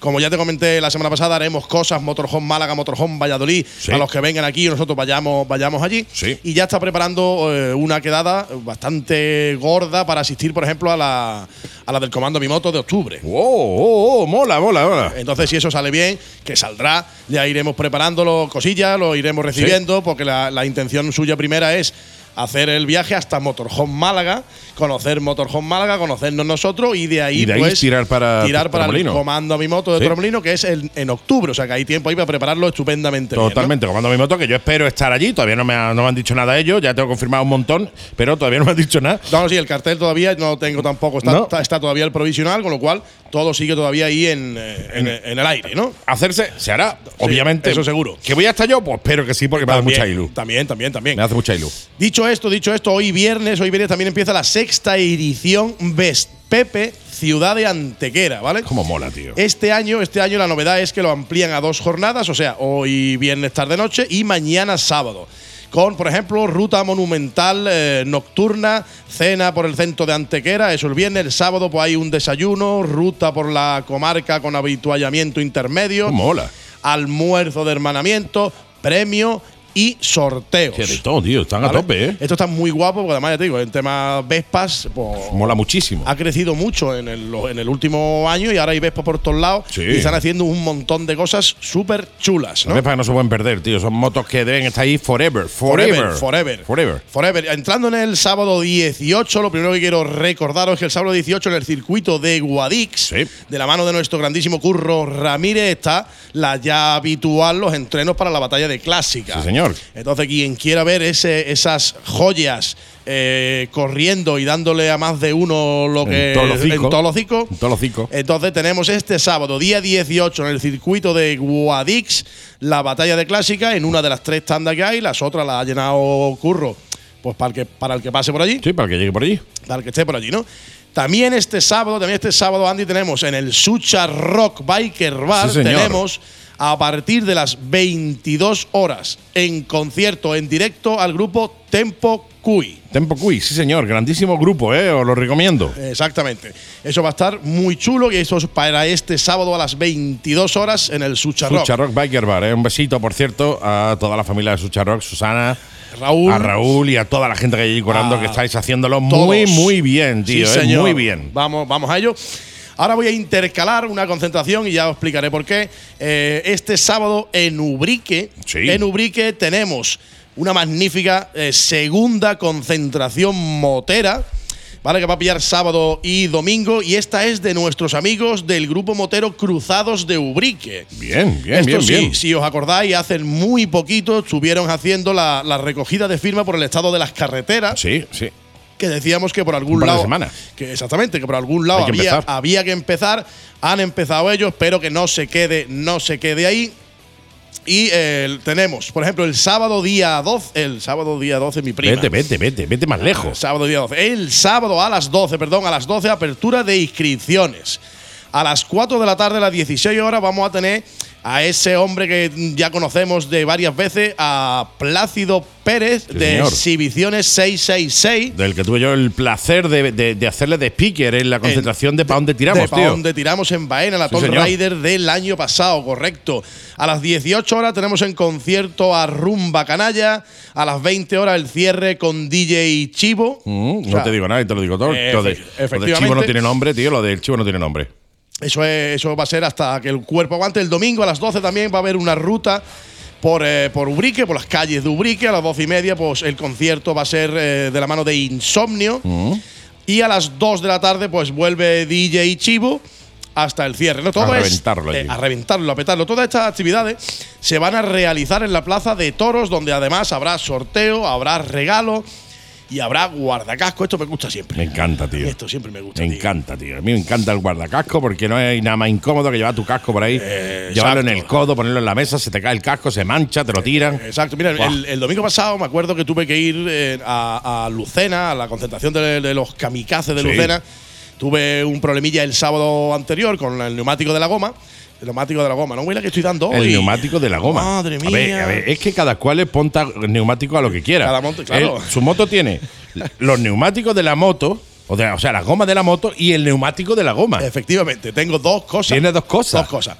Como ya te comenté la semana pasada, haremos cosas Motorhome Málaga, Motorhome Valladolid, Sí. a los que vengan aquí y nosotros vayamos, vayamos allí. Sí. Y ya está preparando eh, una quedada bastante gorda para asistir, por ejemplo, a la, a la del Comando Mi Moto de octubre. Oh, oh, oh, mola, mola, mola. Entonces, si eso sale bien, que saldrá, ya iremos preparándolo cosillas, lo iremos recibiendo, porque la, la intención suya primera es hacer el viaje hasta Motorhome Málaga, conocer Motorhome Málaga, conocernos nosotros y de ahí, Y de ahí pues, tirar para tirar para el comando a mi moto de Sí. Que es el- en octubre, o sea que hay tiempo ahí para prepararlo estupendamente. bien, ¿no? Totalmente, comando mi moto, que yo espero estar allí. Todavía no me, ha- no me han dicho nada de ello, ya tengo confirmado un montón, pero todavía no me han dicho nada. No, sí, el cartel todavía no tengo tampoco, está, No. está, está todavía el provisional, con lo cual todo sigue todavía ahí en, eh, en- en el aire, ¿no? Hacerse, se hará, obviamente. eso seguro. ¿Que voy a estar yo? Pues espero que sí, porque me hace mucha ilu. También, también, también. Me hace mucha ilu. Dicho esto, dicho esto, hoy viernes, hoy viernes también empieza la sexta edición Best Pepe Ciudad de Antequera, ¿vale? Cómo mola, tío. Este año, este año la novedad es que lo amplían a dos jornadas, o sea, hoy viernes tarde noche y mañana sábado. Con, por ejemplo, ruta monumental eh, nocturna, cena por el centro de Antequera, eso el viernes, el sábado pues hay un desayuno, ruta por la comarca con habituallamiento intermedio, mola. almuerzo de hermanamiento, premio y sorteos. Todo, tío. Están a tope, ¿eh? Esto está muy guapo, porque además ya te digo, en tema Vespas, pues, Mola muchísimo. ha crecido mucho en el, en el último año y ahora hay Vespas por todos lados Sí. y están haciendo un montón de cosas súper chulas. ¿no? Que no se pueden perder, tío. Son motos que deben estar ahí forever. Forever. forever, Forever. Forever. Entrando en el sábado 18, lo primero que quiero recordaros es que el sábado 18 en el circuito de Guadix, Sí. de la mano de nuestro grandísimo Curro Ramírez, está la ya habitual, los entrenos para la batalla de clásica. Sí, señor. Entonces, quien quiera ver ese, esas joyas eh, corriendo y dándole a más de uno lo que En todos los en hocico. todos los hocico, En todos los hocico. entonces tenemos este sábado, día 18, en el circuito de Guadix, la batalla de clásica, en una de las tres tandas que hay, las otras las ha llenado Curro, pues para el que, para el que pase por allí, Sí, para que llegue por allí. para el que esté por allí, ¿no? También este sábado, también este sábado, Andy, tenemos en el Sucha Rock Biker Bar, Sí, tenemos a partir de las 22 horas en concierto en directo al grupo Tempo Cui. Tempo Quiz, sí, señor. Grandísimo grupo, ¿eh? Os lo recomiendo. Exactamente. Eso va a estar muy chulo y eso es para este sábado a las 22 horas en el Sucha Rock. Sucha Rock Biker Bar, ¿eh? Un besito, por cierto, a toda la familia de Sucha Rock, Susana, Raúl. a Raúl y a toda la gente que hay allí curando, A que estáis haciéndolo todos. muy, muy bien, tío. Sí, ¿eh? señor. Muy bien. Vamos, vamos a ello. Ahora voy a intercalar una concentración y ya os explicaré por qué. Eh, este sábado en Ubrique, Sí. en Ubrique tenemos una magnífica eh, segunda concentración motera. ¿Vale? Que va a pillar sábado y domingo. Y esta es de nuestros amigos del grupo motero Cruzados de Ubrique. Bien, bien, Esto bien, sí, bien. si os acordáis, hace muy poquito estuvieron haciendo la, la recogida de firma por el estado de las carreteras Sí, sí. Que decíamos que por algún lado. Que exactamente, que por algún lado que había, había que empezar. Han empezado ellos, pero que no se quede, no se quede ahí. Y eh, tenemos, por ejemplo, el sábado día 12, el sábado día 12, mi prima. Vete, vete, vete, vete más El lejos. sábado día 12. El sábado a las 12, perdón, a las 12, apertura de inscripciones. A las 4 de la tarde, a las 16 horas, vamos a tener a ese hombre que ya conocemos de varias veces, a Plácido Pérez, Sí, de señor. Exhibiciones 666. Del que tuve yo el placer de, de- de hacerle de speaker en la concentración de, pa' dónde tiramos, de pa' tío. donde tiramos en Baena, la Sí. Raider del año pasado, correcto. A las 18 horas tenemos en concierto a Rumba Canalla. A las 20 horas el cierre con DJ Chivo. Mm, O no te digo nada, te lo digo todo. efe- lo, de, lo del chivo no tiene nombre, tío. Lo del chivo no tiene nombre. Eso, es- eso va a ser hasta que el cuerpo aguante. El domingo a las 12 también va a haber una ruta por, eh, por Ubrique, por las calles de Ubrique. A las doce y media, pues el concierto va a ser eh, de la mano de Insomnio. Mm. Y a las 2 de la tarde, pues vuelve DJ Chivo hasta el cierre. ¿no? Todo A es, reventarlo eh, a reventarlo, a petarlo. Todas estas actividades se van a realizar en la Plaza de Toros, donde además habrá sorteo, habrá regalo y habrá guardacasco. Esto me gusta siempre. Me encanta, tío. Esto siempre me gusta. Me tío. encanta, tío. A mí me encanta el guardacasco porque no hay nada más incómodo que llevar tu casco por ahí, Eh, llevarlo en el codo, ponerlo en la mesa, se te cae el casco, se mancha, te lo tiran. Exacto, mira, el, el domingo pasado me acuerdo que tuve que ir eh, a, a Lucena, a la concentración de, de los kamikazes de Sí. Lucena. Tuve un problemilla el sábado anterior con el neumático de la goma. El neumático de la goma, no huele que estoy dando El hoy. neumático de la goma. Madre A ver, mía. a ver, es que cada cual le ponta el neumático a lo que quiera. Cada monte- claro. Él- su moto tiene los neumáticos de la moto, o, de- o sea, las gomas de la moto y el neumático de la goma. Efectivamente, tengo dos cosas. Tiene dos cosas. Dos cosas.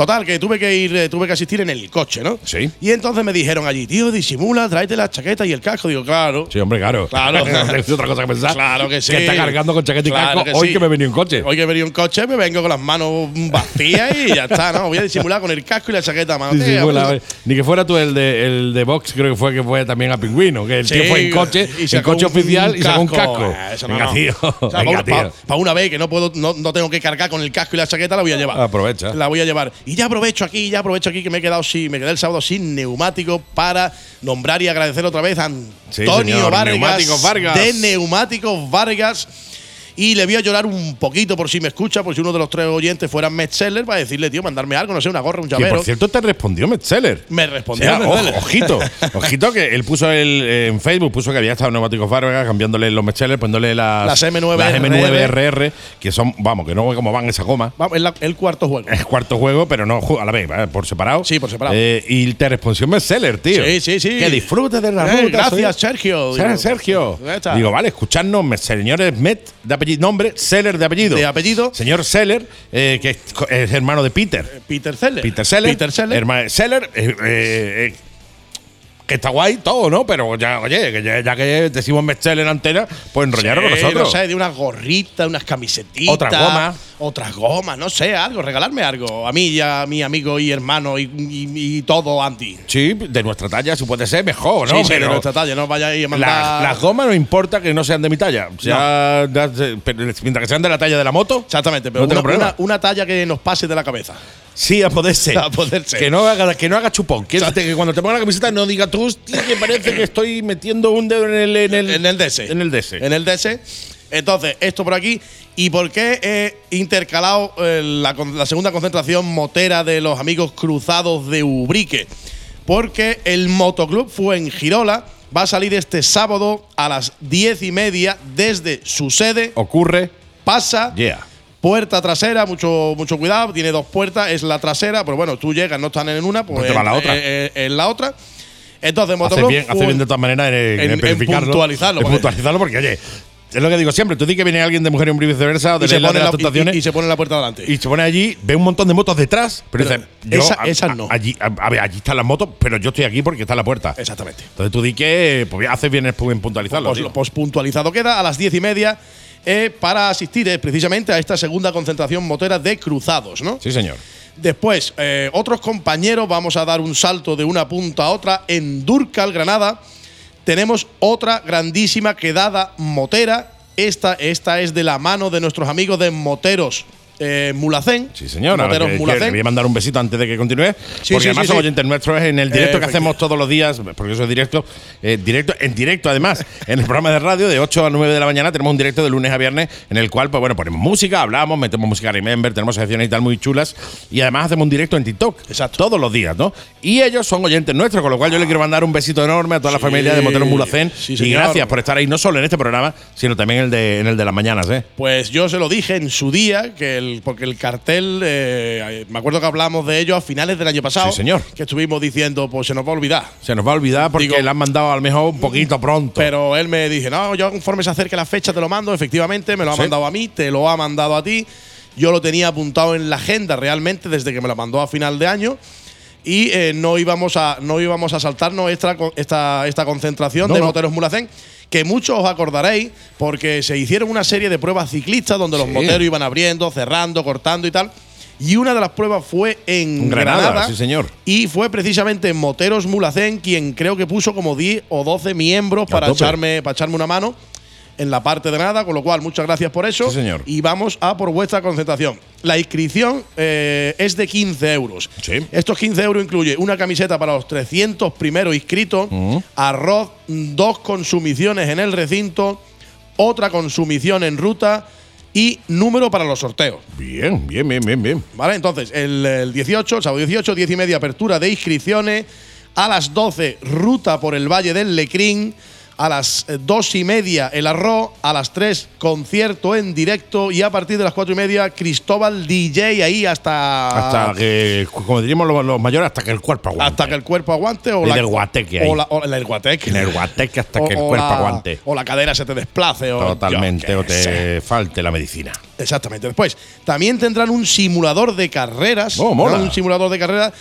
Total, que tuve que ir, eh, tuve que asistir en el coche, ¿no? Sí. Y entonces me dijeron allí, tío, disimula, tráete la chaqueta y el casco. Digo, claro. Sí, hombre, claro. Claro. tienes otra cosa que pensar. Claro que sí. Que está cargando con chaqueta y Claro casco hoy sí. que me venía en coche. Hoy que venía un coche, me vengo con las manos vacías y ya está, ¿no? Voy a disimular con el casco y la chaqueta a mano. Bueno, a pues, ver, ni que fuera tú el de, el de Vox, creo que fue que fue también a Pingüino, que el Sí, tío fue en coche, y en coche un oficial y sacó un casco. Eh, eso no, venga, tío. O sea, venga, para, tío. una vez que no puedo, no, no tengo que cargar con el casco y la chaqueta, la voy a llevar. Aprovecha. La voy a llevar. Y ya aprovecho aquí, ya aprovecho aquí que me he quedado sin, me quedé el sábado sin neumático para nombrar y agradecer otra vez a Sí, Antonio señor, Vargas, Neumáticos Vargas. de Neumáticos Vargas. Y le voy a llorar un poquito por si me escucha, por si uno de los tres oyentes fuera Metzeler, para decirle, tío, mandarme algo, no sé, una gorra, un Que llavero. por cierto te respondió Metzeler. me O respondió sea, Metzeler. ojo, ojito, ojito que él puso el, en Facebook, puso que había estado en Neumáticos Vargas cambiándole los Metzeler, poniéndole las, Las M9 las RR. M9RR, que son, vamos, que no ve cómo van esa goma. Vamos, es la- el cuarto juego. Es cuarto juego, pero no a la vez, por separado. Sí, por separado. Eh, y te respondió Metzeler, tío. Sí, sí, sí. Que disfrutes de la Eh, ruta. gracias, soy- Sergio. Sergio. Digo, vale, escuchadnos, señores Met de apellido, nombre, Seller de apellido. De apellido. Señor Seller, eh, que es, hermano de Peter. Peter Seller. Peter Seller. Peter Seller. Hermano Seller. eh, eh, que está guay todo, ¿no? Pero ya, oye, que ya, ya que decimos Metzeler en antena, pues enrollaron con nosotros. No sé, de unas gorritas, unas camisetitas. Otra goma. Otras gomas, no sé, algo, regalarme algo. A mí y a mi amigo y hermano y, y- y todo, Andy. Sí, de nuestra talla, si puede ser, mejor, ¿no? sí, sí, de Pero nuestra talla, no vayáis a mandar. las, las gomas no importa que no sean de mi talla. O sea, da- pero mientras que sean de la talla de la moto. Exactamente, pero No una- una talla que nos pase de la cabeza. Sí, a poder ser. A poder ser. Que no haga, que no haga chupón. Que, que cuando te ponga la camiseta no diga tú, hostia, que parece que estoy metiendo un dedo en el, en el, En el DS. En el DS. En el DS. Entonces, esto por aquí. ¿Y por qué he intercalado eh, la, segunda concentración motera de los amigos cruzados de Ubrique? Porque el Motoclub Fuengirola va a salir este sábado a las diez y media desde su sede. Ocurre. Pasa. Yeah. Puerta trasera, mucho, mucho cuidado, tiene dos puertas, es la trasera, pero bueno, tú llegas, no están en una, pues Pues te va en, la otra. eh, eh, en la otra. Entonces, Hace Motoclub bien, hace bien de todas maneras en, puntualizarlo, porque- puntualizarlo porque, oye, es lo que digo siempre. Tú di que viene alguien de mujer y un viceversa o de y, se pone de las la, y- y se pone la puerta delante. y se pone allí, ve un montón de motos detrás, pero, Pero dice, esa- esas a- no. Allí, a, a ver, allí están las motos, pero yo estoy aquí porque está la puerta. Exactamente. Entonces tú di que pues, haces bien en puntualizarlo. Pues, pues puntualizado queda a las diez y media eh, para asistir eh, precisamente a esta segunda concentración motera de cruzados, ¿no? sí, señor. Después, eh, otros compañeros, vamos a dar un salto de una punta a otra. En Durcal, Granada, tenemos otra grandísima quedada motera. Esta, esta es de la mano de nuestros amigos de Moteros eh, Mulacén. Sí, señora. Moteros que Mulacén. quería mandar un besito antes de que continúe. Sí, porque sí, además sí, son oyentes nuestros en el directo Eh, que hacemos todos los días, porque eso es directo, eh, directo, en directo además, en el programa de radio de 8 a 9 de la mañana tenemos un directo de lunes a viernes en el cual, pues bueno, ponemos música, hablamos, metemos música Remember, tenemos secciones y tal muy chulas y además hacemos un directo en TikTok. Exacto. Todos los días, ¿no? Y ellos son oyentes nuestros, con lo cual yo le quiero mandar un besito enorme a toda la familia de Moteros Mulacén y gracias por estar ahí, no solo en este programa, sino también en el de, en el de las mañanas, ¿eh? Pues yo se lo dije en su día, que el, porque el cartel, eh, me acuerdo que hablamos de ello a finales del año pasado. Sí, señor. Que estuvimos diciendo, pues se nos va a olvidar. Se nos va a olvidar porque Digo- le han mandado a lo mejor un poquito pronto. Pero él me dice, no, yo conforme se acerque la fecha te lo mando. Efectivamente, me lo ha Sí. mandado a mí, te lo ha mandado a ti. Yo lo tenía apuntado en la agenda realmente desde que me lo mandó a final de año. Y eh, no, íbamos a, no íbamos a saltarnos esta, esta, esta concentración No, de no. moteros Mulacén, que muchos os acordaréis, porque se hicieron una serie de pruebas ciclistas donde los moteros iban abriendo, cerrando, cortando y tal. Y una de las pruebas fue en Granada, Granada. sí, señor. Y fue precisamente Moteros Mulacén quien creo que puso como 10 o 12 miembros para echarme, para echarme una mano en la parte de nada, con lo cual muchas gracias por eso. Sí, señor. Y vamos a por vuestra concentración. La inscripción eh, es de 15 euros. Sí. Estos 15 euros incluye una camiseta para los 300 primeros inscritos, Mm. arroz, dos consumiciones en el recinto, otra consumición en ruta y número para los sorteos. Bien, bien, bien, bien, bien. ¿Vale? Entonces, el, el 18, el sábado 18, 10 y media apertura de inscripciones. A las 12, ruta por el Valle del Lecrín. A las eh, dos y media, el arroz. A las 3, concierto en directo. Y a partir de las cuatro y media, Cristóbal DJ ahí hasta. Hasta que, como diríamos los, los mayores, hasta que el cuerpo aguante. hasta que el cuerpo aguante. O Y la, del guateque ahí. O, la, o la- el guateque. En el guateque hasta O- que el cuerpo la- aguante. O la cadera se te desplace. O Totalmente, o sé. te falte la medicina. Exactamente. Después, también tendrán un simulador de carreras. Oh, mola. Un simulador de carreras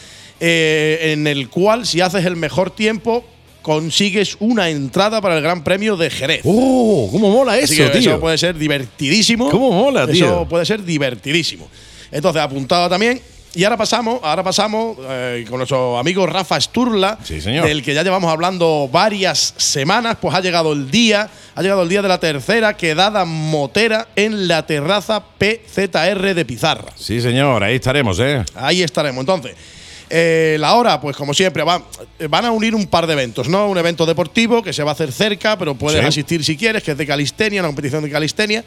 eh, en el cual, si haces el mejor tiempo, consigues una entrada para el Gran Premio de Jerez. ¡Oh! ¿Cómo mola Así eso, que tío? eso puede ser divertidísimo. ¿Cómo mola, tío? Eso puede ser divertidísimo. Entonces, apuntado también. Y ahora pasamos, ahora pasamos eh, con nuestro amigo Rafa Sturla, Sí, señor. del que ya llevamos hablando varias semanas, pues ha llegado el día, ha llegado el día de la tercera quedada motera en la terraza PZR de Pizarra. Sí, señor, ahí estaremos, ¿eh? Ahí estaremos. Entonces, eh, la hora, pues como siempre, va- van a unir un par de eventos, ¿no? Un evento deportivo que se va a hacer cerca, pero puedes Sí. asistir si quieres, que es de calistenia, una competición de calistenia.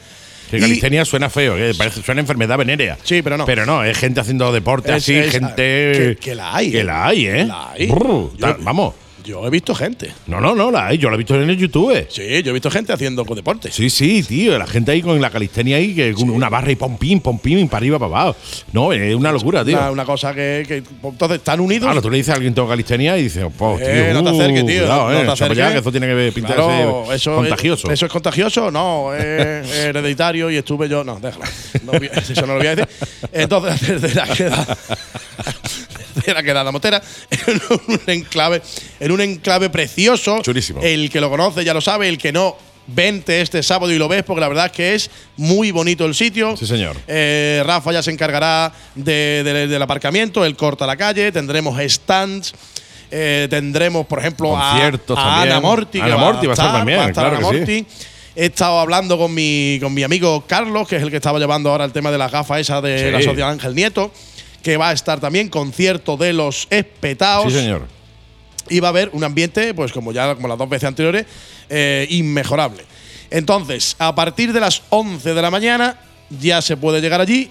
Que calistenia suena feo, que parece, suena enfermedad venérea. Sí, pero no. Pero no, es gente haciendo deporte Es- así, es- gente. que- que la hay, Que ¿eh? la hay, ¿eh? La hay. Brr, Yo- vamos. Yo he visto gente. No, no, no, la. Yo la he visto en el YouTube. Sí, yo he visto gente haciendo con deporte. Sí, sí, tío. La gente ahí con la calistenia ahí, que con una barra y pom pim, pom pim, para arriba, para abajo. No, es una locura, tío. Una, una cosa que, que- Entonces, están unidos. Claro, tú le dices a alguien tengo calistenia y dices, oh, tío, Eh, no te uh, acerques, tío. cuidado, no eh, te chapo, ya, acerques. que eso tiene que pintarse Claro, eso contagioso. Es, eso es contagioso, no, es hereditario y estuve yo. No, déjalo. No eso no lo voy a decir. Entonces, desde la quedada. desde la quedada motera, en un enclave, en un enclave precioso. Chulísimo. El que lo conoce ya lo sabe, el que no. Vente este sábado y lo ves porque la verdad es que es muy bonito el sitio. Sí, señor. Eh, Rafa ya se encargará de- de- del aparcamiento, él corta la calle, tendremos stands. eh, tendremos, por ejemplo, a, a. Ana Morti. que Ana Morti va a estar también, va a estar claro Ana que sí. He estado hablando con mi, con mi amigo Carlos, que es el que estaba llevando ahora el tema de las gafas esa de Sí. la Sociedad Ángel Nieto, que va a estar también concierto de los espetaos. Sí, señor. Y va a haber un ambiente, pues como ya como las dos veces anteriores, eh, inmejorable. Entonces, a partir de las 11 de la mañana ya se puede llegar allí.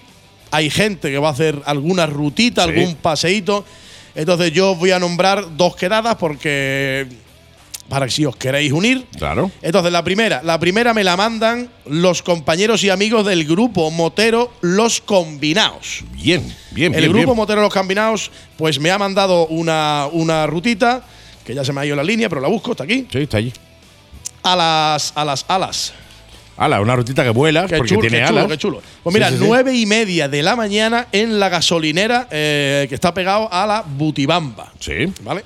Hay gente que va a hacer alguna rutita, Sí. algún paseíto. Entonces yo voy a nombrar dos quedadas porque para que si os queréis unir. Claro. Entonces la primera, la primera me la mandan los compañeros y amigos del grupo Motero Los Combinados. Bien, bien, El bien. grupo bien. Motero Los Combinados, pues me ha mandado una, una rutita, que ya se me ha ido la línea, pero la busco, está aquí. Sí, está allí. A las, a las alas. Ala, una rutita que vuela, Qué porque chulo, tiene qué chulo, alas. qué chulo. Pues mira, sí, sí. nueve y media de la mañana en la gasolinera eh, que está pegado a la Butibamba. Sí. ¿Vale?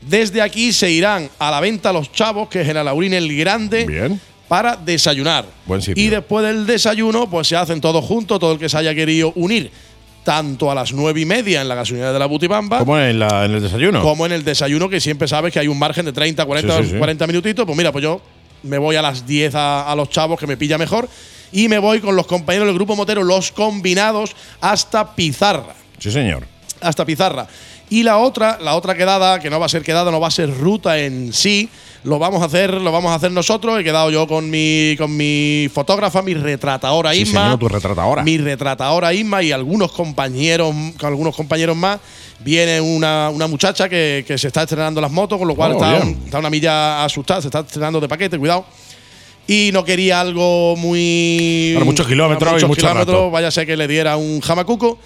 Desde aquí se irán a la venta los chavos, que es en Alaurín el Grande, Bien. para desayunar. Buen sitio. Y después del desayuno, pues se hacen todos juntos, todo el que se haya querido unir, tanto a las nueve y media en la gasolinera de la Butibamba, ¿Cómo en, la- en el desayuno? como en el desayuno, que siempre sabes que hay un margen de 30, 40, Sí, sí, sí. 40 minutitos. Pues mira, pues yo me voy a las 10 a, a los chavos, que me pilla mejor, y me voy con los compañeros del grupo motero, los combinados, hasta Pizarra. Sí, señor. Hasta Pizarra. Y la otra, la otra quedada, que no va a ser quedada, no va a ser ruta en sí, lo vamos a hacer, lo vamos a hacer nosotros. He quedado yo con mi, con mi fotógrafa, mi retratadora Sí, Isma. señor, tu retratadora. Mi retratadora Isma y algunos compañeros, con algunos compañeros más. Viene una, una muchacha que, que se está estrenando las motos, con lo cual Oh, está, bien. un- está una milla asustada, se está estrenando de paquete, cuidado. Y no quería algo muy. Claro, muchos kilómetros y muchos mucho kilómetros, rato. vaya a ser que le diera un jamacuco.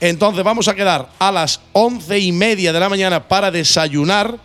Entonces vamos a quedar a las once y media de la mañana para desayunar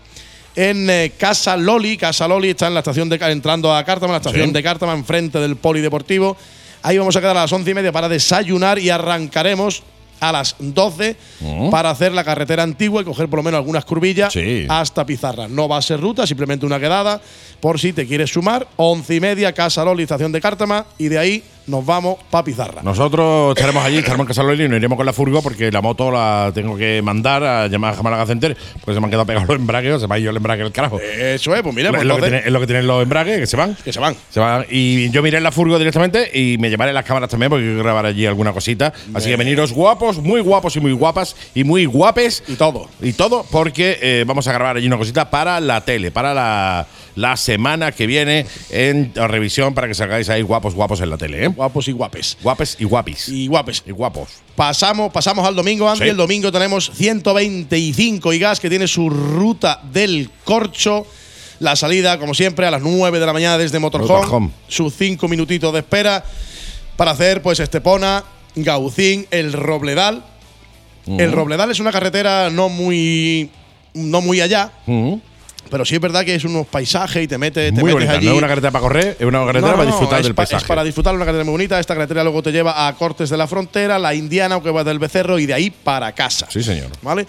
en eh, Casa Loli. Casa Loli está en la estación de entrando a Cártama, la estación Sí. de Cártama, enfrente del polideportivo. Ahí vamos a quedar a las once y media para desayunar y arrancaremos a las 12 Mm. para hacer la carretera antigua y coger por lo menos algunas curvillas Sí. hasta Pizarra. No va a ser ruta, simplemente una quedada por si te quieres sumar. Once y media, Casa Loli, estación de Cártama y de ahí nos vamos pa' Pizarra. Nosotros estaremos allí, estaremos en Casa Loli y nos iremos con la furgo porque la moto la tengo que mandar a llamar a Málaga Center porque se me han quedado pegados los embragues, o se me ha ido el embrague el carajo. Eso es, pues mira, pues es, lo que entonces- tiene- es lo que tienen los embragues, que se van. que se van. Se van. Y yo miré en la furgo directamente y me llevaré las cámaras también porque quiero grabar allí alguna cosita. Así que veniros guapos, muy guapos y muy guapas y muy guapes. Y todo. Y todo porque eh, vamos a grabar allí una cosita para la tele, para la, la semana que viene en revisión para que salgáis ahí guapos, guapos en la tele. ¿eh? Guapos y guapes. Guapes y guapis. Y guapes. Y guapos. Pasamos, pasamos al domingo, Andy. Sí. El domingo tenemos 125 y gas que tiene su ruta del corcho. La salida, como siempre, a las 9 de la mañana desde Motorhome. Motorhome. Sus 5 minutitos de espera para hacer, pues, Estepona, Gaucín, el Robledal. El Robledal es una carretera no muy, no muy allá, Mm. Pero sí es verdad que es unos paisajes y te, mete, te Muy metes bonita. allí. No es una carretera para correr, es una carretera No, para no, disfrutar del pa- paisaje. Es para disfrutar una carretera muy bonita. Esta carretera luego te lleva a Cortes de la Frontera, la Indiana, que va del Becerro y de ahí para casa. Sí, señor. ¿Vale?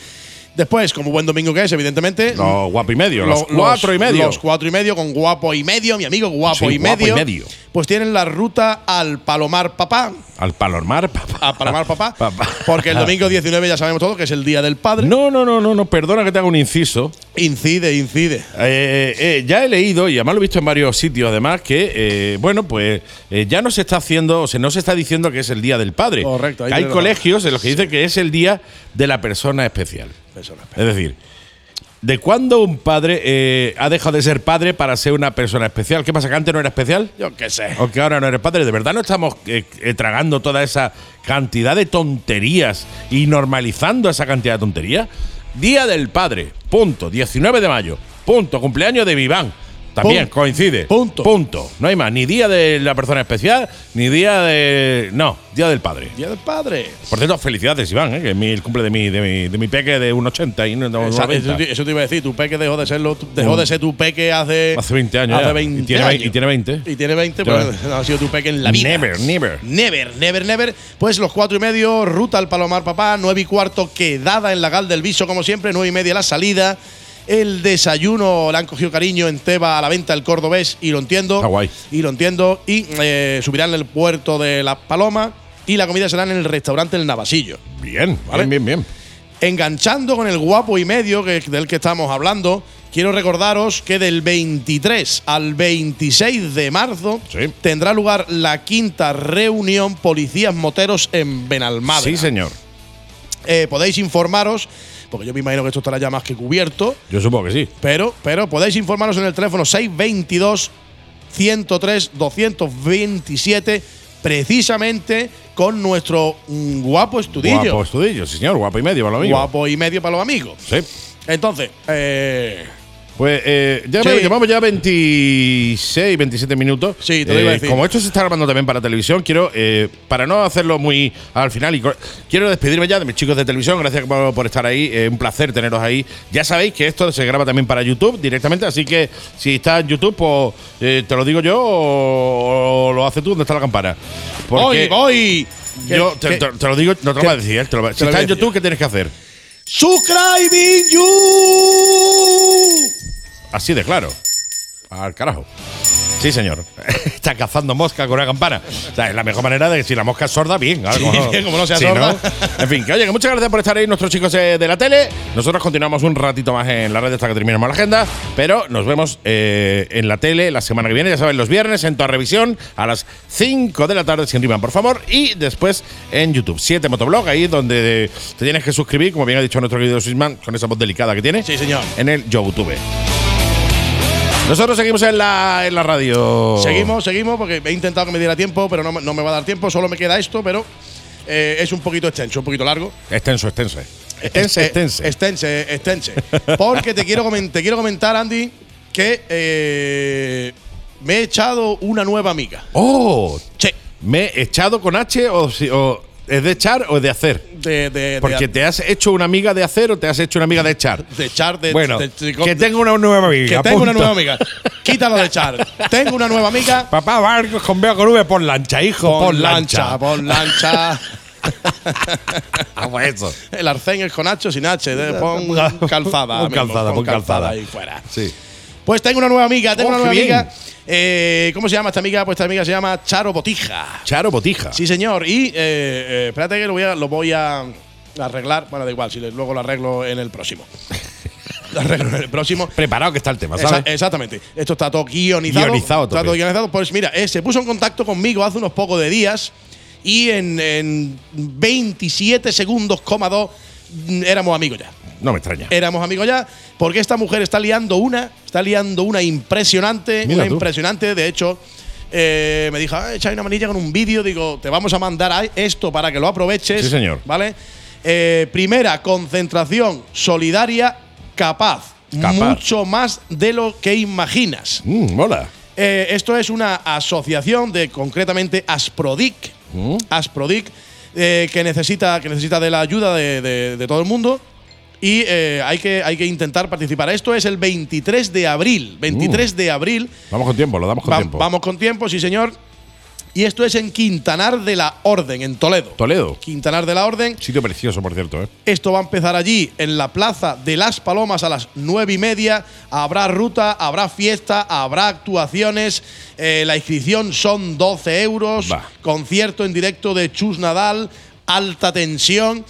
Después, como buen domingo que es, evidentemente. Los guapo y medio, lo- los cuatro y medio. Los cuatro y medio con guapo y medio, mi amigo guapo, Sí, y, guapo medio, y medio. Pues tienen la ruta al Palomar Papá. Al Palomar, papá. A Palomar Papá. Papá. Porque el domingo 19 ya sabemos todo que es el Día del Padre. No, no, no, no, no, perdona que te haga un inciso. Incide, incide. Eh, eh, ya he leído, y además lo he visto en varios sitios, además, que, eh, bueno, pues eh, ya no se está haciendo, o sea, no se está diciendo que es el Día del Padre. Correcto, ahí Hay colegios en los que dicen que es el Día de la Persona Especial. Persona Es decir, ¿de cuándo un padre eh, ha dejado de ser padre para ser una persona especial? ¿Qué pasa? ¿Que antes no era especial? Yo qué sé. ¿O que ahora no eres padre? ¿De verdad no estamos eh, eh, tragando toda esa cantidad de tonterías y normalizando esa cantidad de tonterías? Día del Padre, punto. 19 de mayo, punto. Cumpleaños de Viván. También Punto. coincide. Punto. Punto. No hay más. Ni día de la persona especial, ni día de. No, día del padre. Día del Padre. Por cierto, felicidades, Iván, ¿eh? que es mi- el cumple de mi, de mi, de mi peque de un 80 y no, no, 90. eso, te- eso te iba a decir, tu peque dejó de serlo, dejó de ser tu peque hace Hace 20 años Hace ya. 20 Y tiene años. y tiene 20. Y tiene 20, Tiene pues no ha sido tu peque en la vida. Never, never. Never, never, never. Pues los cuatro y medio, ruta al Palomar Papá, nueve y cuarto, quedada en la Gal del Viso, como siempre, nueve y media la salida. El desayuno le han cogido cariño en Teba a la venta el cordobés y lo entiendo. Está guay. Y lo entiendo. Y eh, subirán en el puerto de La Paloma. Y la comida será en el restaurante El Navasillo. Bien, ¿Vale? bien, bien, bien. Enganchando con el guapo y medio que, del que estamos hablando, quiero recordaros que del 23 al 26 de marzo Sí. tendrá lugar la quinta reunión Policías Moteros en Benalmádena. Sí, señor. Eh, podéis informaros, porque yo me imagino que esto estará ya más que cubierto, Yo supongo que sí. pero, pero podéis informaros en el teléfono 622 103 227 precisamente con nuestro mm, guapo estudillo. Guapo estudillo, sí, señor. Guapo y medio, para lo mismo. Guapo y medio para los amigos. Sí. Entonces, eh, Pues eh, ya Sí. llevamos ya 26, 27 minutos. Sí, te lo iba a Eh, decir. Como esto se está grabando también para televisión, quiero, eh, para no hacerlo muy al final, y quiero despedirme ya de mis chicos de televisión. Gracias por, por estar ahí. eh, un placer teneros ahí. Ya sabéis que esto se graba también para YouTube directamente, así que si está en YouTube, pues eh, te lo digo yo o, o lo haces tú donde está la campana. voy, voy. Yo te, que- te- te lo digo, no te lo voy a decir. eh, te lo si está en. YouTube, ¿qué tienes que hacer? Subscribing you. Así de claro. Al carajo. Sí, señor. Está cazando mosca con una campana. O sea, es la mejor manera de que si la mosca es sorda, bien. Bien, como no sea Sí, sorda. En fin, que oye, que muchas gracias por estar ahí, nuestros chicos eh, de la tele. Nosotros continuamos un ratito más en la red hasta que terminemos la agenda. Pero nos vemos eh, en la tele la semana que viene, ya saben, los viernes en toda revisión a las 5 de la tarde, sin riman, por favor. Y después en YouTube, 7 Motoblog, ahí donde te tienes que suscribir, como bien ha dicho nuestro querido Sisman, con esa voz delicada que tiene. Sí, señor. En el YouTube. Nosotros seguimos en la, en la radio. Seguimos, seguimos, porque he intentado que me diera tiempo, pero no, me- no me va a dar tiempo. Solo me queda esto, pero eh, es un poquito extenso, un poquito largo. Extenso, extenso. Extense, extense. Extense, extense. Porque te quiero, te quiero comentar, Andy, que eh, me he echado una nueva amiga. ¡Oh! Che, ¿Me he echado con H o, si- o es de echar o es de hacer? de, de, Porque de, te has hecho una amiga de hacer o te has hecho una amiga de echar. de echar de. bueno, que tengo una nueva amiga. que tengo una nueva amiga. Quítalo de echar. Tengo una nueva amiga. Papá, barcos con B con V por lancha, hijo, por, lancha. Por lancha. Eso. El arcén es con H sin H. Pon calzada. Pon calzada, pon calzada. ahí fuera. Sí. Pues tengo una nueva amiga, tengo Oh, una nueva amiga. Eh, ¿Cómo se llama esta amiga? Pues esta amiga se llama Charo Botija. Charo Botija. Sí, señor. Y eh, eh, espérate que lo voy a, lo voy a arreglar. Bueno, da igual, si luego lo arreglo en el próximo. lo arreglo en el próximo. Preparado que está el tema, Esa- ¿sabes? exactamente. Esto está todo guionizado. Guionizado Está tope. todo guionizado. Pues mira, eh, se puso en contacto conmigo hace unos pocos de días y en, en 27 segundos, coma dos, éramos amigos ya. No me extraña. Éramos amigos ya, porque esta mujer está liando una, está liando una impresionante, Mira una tú. impresionante. De hecho, eh, me dijo, "Ah, echa una manilla con un vídeo. Digo, te vamos a mandar a esto para que lo aproveches. Sí, señor. ¿Vale? Eh, primera, concentración solidaria capaz. Capaz. Mucho más de lo que imaginas. Mm, mola. Eh, esto es una asociación de concretamente Asprodic. Mm. Asprodic, eh, que, necesita, que necesita de la ayuda de, de- de todo el mundo. Y eh, hay, que, hay que intentar participar. Esto es el 23 de abril. 23 de abril. Vamos con tiempo, lo damos con Va- tiempo. Vamos con tiempo, sí, señor. Y esto es en Quintanar de la Orden, en Toledo. Toledo. Quintanar de la Orden. Sitio precioso, por cierto, ¿eh? Esto va a empezar allí, en la Plaza de las Palomas, a las nueve y media. Habrá ruta, habrá fiesta, habrá actuaciones. Eh, la inscripción son 12 euros. Concierto en directo de Chus Nadal, alta tensión.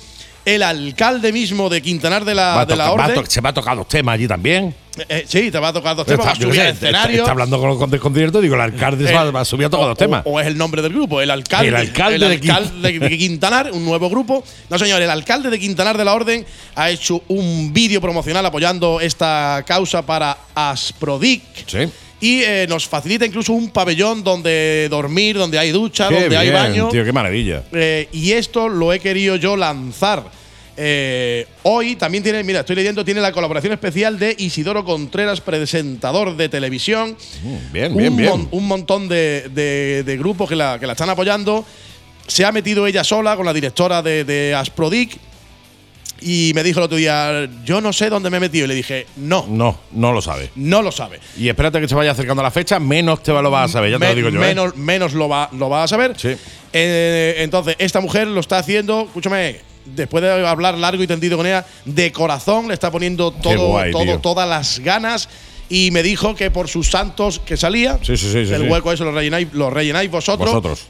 El alcalde mismo de Quintanar de la, Va a de la tocar- va a Orden. se va a tocar dos temas allí también. Eh, eh, sí, te va a tocar dos temas. Va a Está- subir al está- escenario. Está hablando con, con desconcierto, digo, el alcalde se va, El- va a subir a tocar dos temas. O, o es el nombre del grupo, el alcalde. El alcalde el de de, Quintanar, un nuevo grupo. No, señor, el alcalde de Quintanar de la Orden ha hecho un vídeo promocional apoyando esta causa para Asprodic. Sí. Y eh, nos facilita incluso un pabellón donde dormir, donde hay ducha, Qué donde hay baño. Tío, qué maravilla. Eh, y esto lo he querido yo lanzar. eh, hoy también tiene, mira, estoy leyendo, tiene la colaboración especial de Isidoro Contreras, presentador de televisión. Mm, Bien, un, bien, bien. mon- un montón de, de- de grupos que la, que la están apoyando. Se ha metido ella sola con la directora de, de Asprodic. Y me dijo el otro día, yo no sé dónde me he metido. Y le dije, no, No, no lo sabe. no lo sabe. Y espérate que se vaya acercando la fecha, menos te lo vas a saber, ya te lo digo yo. ¿eh? menos, menos lo va, lo va a saber. Sí. Eh, entonces, esta mujer lo está haciendo, escúchame, después de hablar largo y tendido con ella, de corazón, le está poniendo todo, guay, todo, tío. todas las ganas. Y me dijo que por sus santos que salía, Sí, sí, sí, el hueco eso lo rellenáis, lo rellenáis vosotros. Vosotros.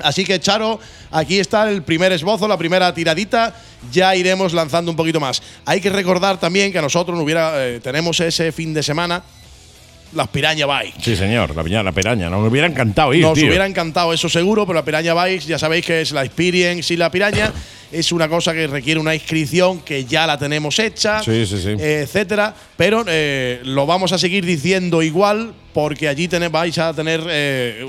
Así que, Charo, aquí está el primer esbozo, la primera tiradita. Ya iremos lanzando un poquito más. Hay que recordar también que nosotros nos hubiera, eh, tenemos ese fin de semana las Piraña Bike. Sí, señor, la piña, la peraña. Nos hubiera encantado ir, Nos tío. hubiera encantado eso seguro, pero la Piraña Bikes, ya sabéis que es la Experience y la Piraña. es una cosa que requiere una inscripción que ya la tenemos hecha, Sí, sí, sí. etcétera. Pero eh, lo vamos a seguir diciendo igual, porque allí tenéis, vais a tener. eh,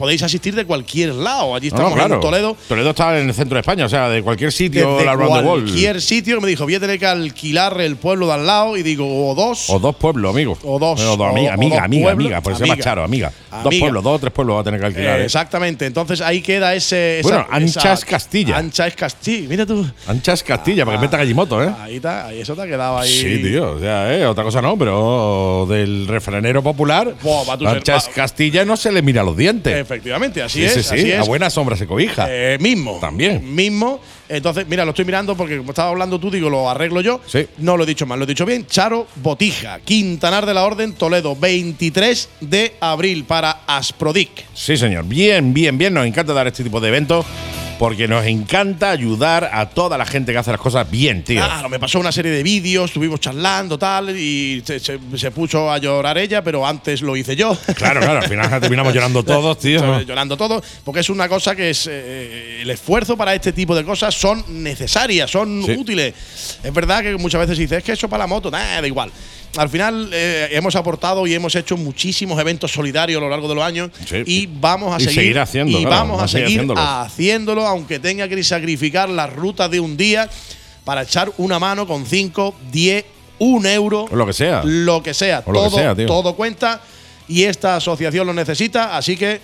podéis asistir de cualquier lado. Allí no, estamos claro. en Toledo. Toledo está en el centro de España, o sea, de cualquier sitio cualquier sitio que me dijo, voy a tener que alquilar el pueblo de al lado y digo, o dos. O dos pueblos, amigo. O dos. O dos, O- amiga, o amiga, dos amiga, pueblos. amiga. Por eso se llama. Charo, amiga. Dos pueblos, dos o tres pueblos va a tener que alquilar. Eh, ¿eh? exactamente. Entonces ahí queda ese. esa- Bueno, Ancha esa- es Castilla. Ancha es Castilla. Mira tú. Anchas Castilla, para que Ah, meta gallimoto, ¿eh? Ahí está, ahí eso te ha quedado ahí. Sí, tío. O sea, ¿eh? otra cosa no, pero del refranero popular, Buah, va tú ser- Anchas va- Castilla no se le mira los dientes. Efectivamente, así sí, es. sí, sí. así A es. buena sombra se cobija. Eh, mismo. También. Mismo. Entonces, mira, lo estoy mirando porque como estaba hablando tú, digo, lo arreglo yo. Sí. No lo he dicho mal, lo he dicho bien. Charo Botija, Quintanar de la Orden, Toledo, 23 de abril para Asprodic. Sí, señor. Bien, bien, bien. Nos encanta dar este tipo de eventos porque nos encanta ayudar a toda la gente que hace las cosas bien, tío. Claro, me pasó una serie de vídeos, estuvimos charlando, tal, y se, se- se puso a llorar ella, pero antes lo hice yo. Claro, claro. Al final terminamos llorando todos, tío. Llorando todo, porque es una cosa que es. eh, el esfuerzo para este tipo de cosas son necesarias, son Sí. útiles. Es verdad que muchas veces dices, es que eso para la moto, nada, da igual. Al final eh, hemos aportado y hemos hecho muchísimos eventos solidarios a lo largo de los años Sí. y vamos a Y seguir seguir haciendo, y claro, vamos a seguir haciéndolo. haciéndolo, aunque tenga que sacrificar la ruta de un día para echar una mano con 5, 10, 1 euro O lo que sea. lo que sea, O lo que todo, sea, tío. todo cuenta y esta asociación lo necesita, así que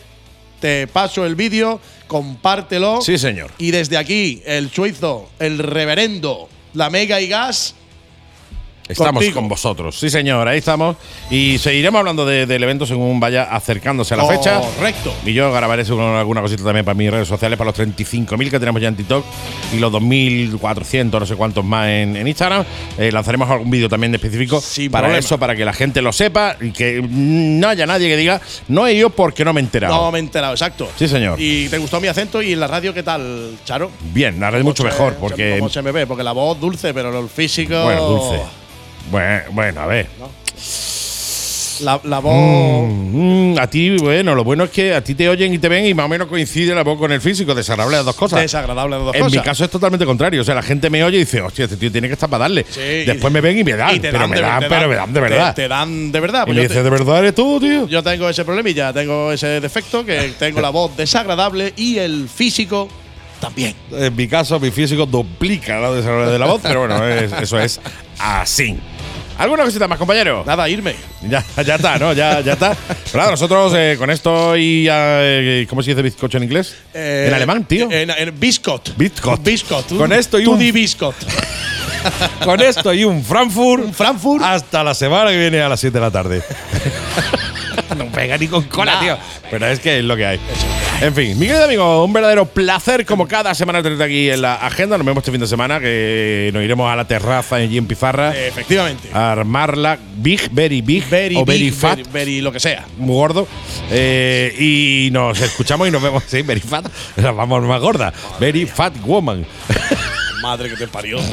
te paso el vídeo, compártelo. Sí, señor. Y desde aquí, el suizo, el reverendo, la mega y gas, Estamos Contigo. con vosotros, sí señor, ahí estamos. Y seguiremos hablando de- del evento según vaya acercándose a la fecha. Correcto. Y yo grabaré alguna cosita también para mis redes sociales, para los 35.000 que tenemos ya en TikTok y los 2.400, no sé cuántos más en, en Instagram. Eh, lanzaremos algún vídeo también específico Sin para problema. eso, para que la gente lo sepa y que no haya nadie que diga, no he ido porque no me he enterado. No me he enterado, exacto. Sí, señor. ¿Y te gustó mi acento? ¿Y en la radio qué tal, Charo? Bien, la red mucho ¿Cómo se- mejor porque. ¿Cómo se me ve? Porque la voz dulce, pero el físico. Bueno, dulce. Bueno, bueno, a ver. La, la voz. Mm, mm, a ti, bueno, lo bueno es que a ti te oyen y te ven y más o menos coincide la voz con el físico. Desagradable las dos cosas. Desagradable las dos en cosas. mi caso es totalmente contrario. O sea, la gente me oye y dice, hostia, este tío tiene que estar para darle. Sí, Después me ven y me dan. y pero me de- dan, pero me dan de verdad. Te, te dan de verdad. y me dice, ¿de verdad eres tú, tío? yo tengo ese problemilla, tengo ese defecto, que tengo la voz desagradable y el físico también. En mi caso, mi físico duplica la desagradable de la voz, pero bueno, es- eso es así. ¿Alguna cosita más, compañero? Nada, irme. Ya, ya está, ¿no? Ya, ya está. Claro, nosotros eh, con esto y. eh, ¿Cómo se dice bizcocho en inglés? Eh, en alemán, tío. En, en Biscot. Biscot. Biscot. Con esto y un- di Biscot. Con esto y un Frankfurt. Un Frankfurt. Hasta la semana que viene a las 7 de la tarde. no pega ni con cola, Nah. tío. Pero es que es lo que hay. En fin, mi querido amigo, un verdadero placer como cada semana tenerte aquí en la agenda. Nos vemos este fin de semana que nos iremos a la terraza allí en Pizarra Efectivamente. a armarla big, very big Very o very fat. very, very lo que sea. muy gordo. Eh, y nos escuchamos y nos vemos. Sí, very fat. Nos vamos más gorda. Very fat woman. Madre que te parió.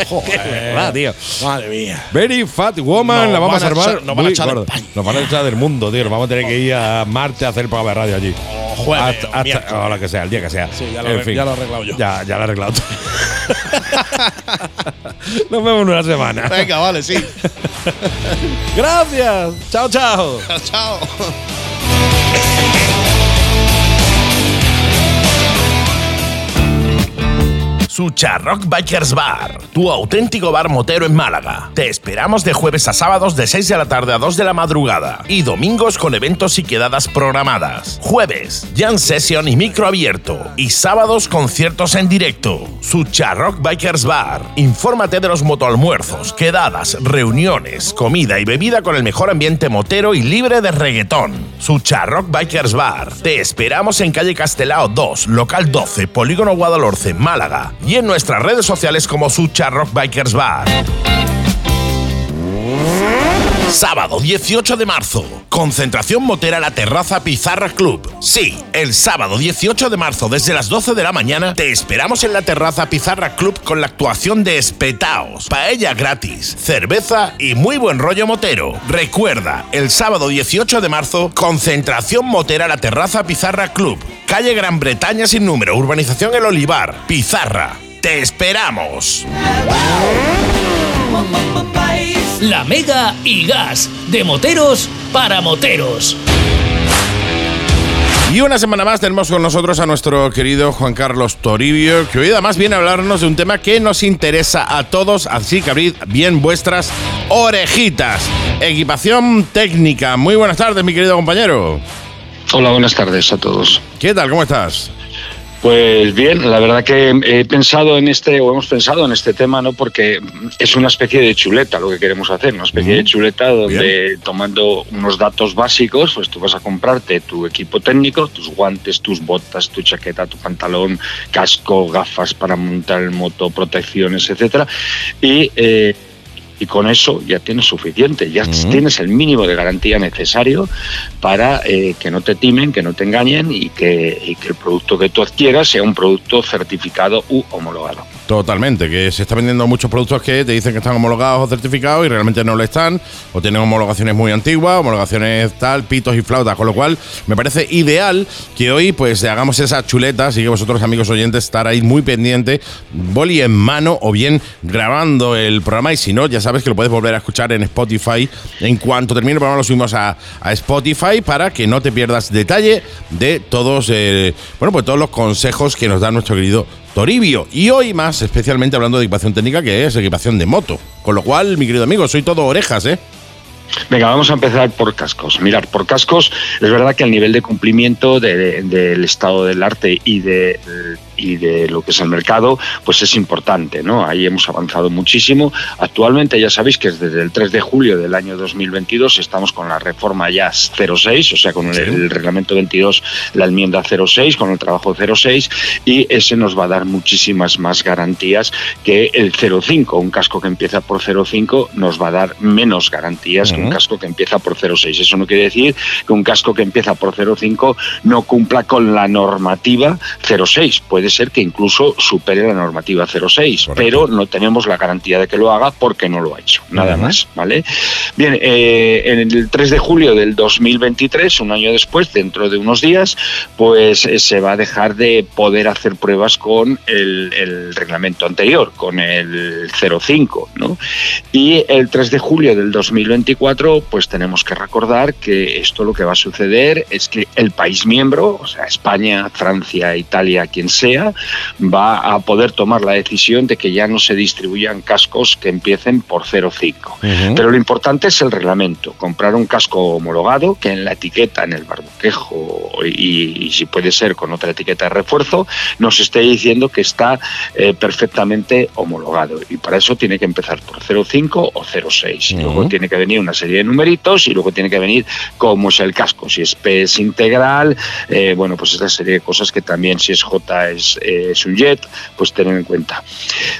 Es verdad, tío. Madre mía. Very Fat Woman, la vamos a echar- nos van a echar de gorda. España. Nos van a echar del mundo, tío. Nos vamos a tener que ir a Marte a hacer el programa de radio allí. O jueves, hasta, lo que sea, el día que sea. Sí, ya lo En arreg- fin. ya lo he arreglado yo. Ya, ya lo he arreglado tú. Nos vemos en una semana. Venga, vale, sí. Gracias. Chao, chao. Chao. Sucha Rock Bikers Bar, tu auténtico bar motero en Málaga. Te esperamos de jueves a sábados de 6 de la tarde a 2 de la madrugada y domingos con eventos y quedadas programadas. Jueves, jam session y micro abierto y sábados conciertos en directo. Sucha Rock Bikers Bar. Infórmate de los motoalmuerzos, quedadas, reuniones, comida y bebida con el mejor ambiente motero y libre de reggaetón. Sucha Rock Bikers Bar. Te esperamos en calle Castelao 2, local 12, Polígono Guadalhorce, Málaga. Y en nuestras redes sociales como Sucha Rock Bikers Bar. Sábado 18 de marzo. Concentración motera la terraza Pizarra Club. Sí, el sábado 18 de marzo desde las 12 de la mañana te esperamos en la terraza Pizarra Club con la actuación de Espetaos. Paella gratis, cerveza y muy buen rollo motero. Recuerda, el sábado 18 de marzo, concentración motera la terraza Pizarra Club. Calle Gran Bretaña sin número, urbanización El Olivar, Pizarra. Te esperamos. La Mega y Gas, de moteros para moteros. Y una semana más tenemos con nosotros a nuestro querido Juan Carlos Toribio, que hoy además viene a hablarnos de un tema que nos interesa a todos, así que abrid bien vuestras orejitas. Equipación técnica. Muy buenas tardes, mi querido compañero. Hola, buenas tardes a todos. ¿Qué tal? ¿Cómo estás? Pues bien, la verdad que he pensado en este, o hemos pensado en este tema, ¿no? Porque es una especie de chuleta lo que queremos hacer, una especie de chuleta donde tomando unos datos básicos, pues tú vas a comprarte tu equipo técnico, tus guantes, tus botas, tu chaqueta, tu pantalón, casco, gafas para montar el moto, protecciones, etcétera, y eh, y con eso ya tienes suficiente, ya tienes el mínimo de garantía necesario para eh, que no te timen, que no te engañen y que, y que el producto que tú adquieras sea un producto certificado u homologado. Totalmente, que se está vendiendo muchos productos que te dicen que están homologados o certificados y realmente no lo están, o tienen homologaciones muy antiguas, homologaciones tal, pitos y flautas, con lo cual me parece ideal que hoy pues hagamos esas chuletas y que vosotros amigos oyentes estar ahí muy pendiente, boli en mano o bien grabando el programa y si no, ya sabes que lo puedes volver a escuchar en Spotify. En cuanto termine el programa lo subimos a, a Spotify para que no te pierdas detalle de todos, eh, bueno, pues todos los consejos que nos da nuestro querido Toribio. Y hoy más, especialmente hablando de equipación técnica, que es equipación de moto. Con lo cual, mi querido amigo, soy todo orejas, ¿eh? Venga, vamos a empezar por cascos. Mirar, por cascos es verdad que el nivel de cumplimiento de- del estado del arte y de, y de lo que es el mercado, pues es importante, ¿no? Ahí hemos avanzado muchísimo. Actualmente ya sabéis que desde el 3 de julio del año 2022 estamos con la reforma ya 06, o sea, con el, el reglamento 22, la enmienda 06, con el trabajo 06, y ese nos va a dar muchísimas más garantías que el 05. Un casco que empieza por 05 nos va a dar menos garantías que un casco que empieza por 06. Eso no quiere decir que un casco que empieza por 05 no cumpla con la normativa 06. Puede ser que incluso supere la normativa 06, pero no tenemos la garantía de que lo haga porque no lo ha hecho. Nada más, ¿vale? Bien, eh, en el 3 de julio del 2023, un año después, dentro de unos días, pues eh, se va a dejar de poder hacer pruebas con el, el reglamento anterior, con el 05, ¿no? Y el 3 de julio del 2024, pues tenemos que recordar que esto lo que va a suceder es que el país miembro, o sea, España, Francia, Italia, quien sea, va a poder tomar la decisión de que ya no se distribuyan cascos que empiecen por 05. Pero lo importante es el reglamento, comprar un casco homologado que en la etiqueta, en el barboquejo y, y si puede ser con otra etiqueta de refuerzo, nos esté diciendo que está eh, perfectamente homologado. Y para eso tiene que empezar por 05 o 06. Y luego tiene que venir una serie de numeritos y luego tiene que venir cómo es el casco, si es P es integral, eh, bueno, pues esta serie de cosas que también si es J es, eh, es un jet, pues tener en cuenta.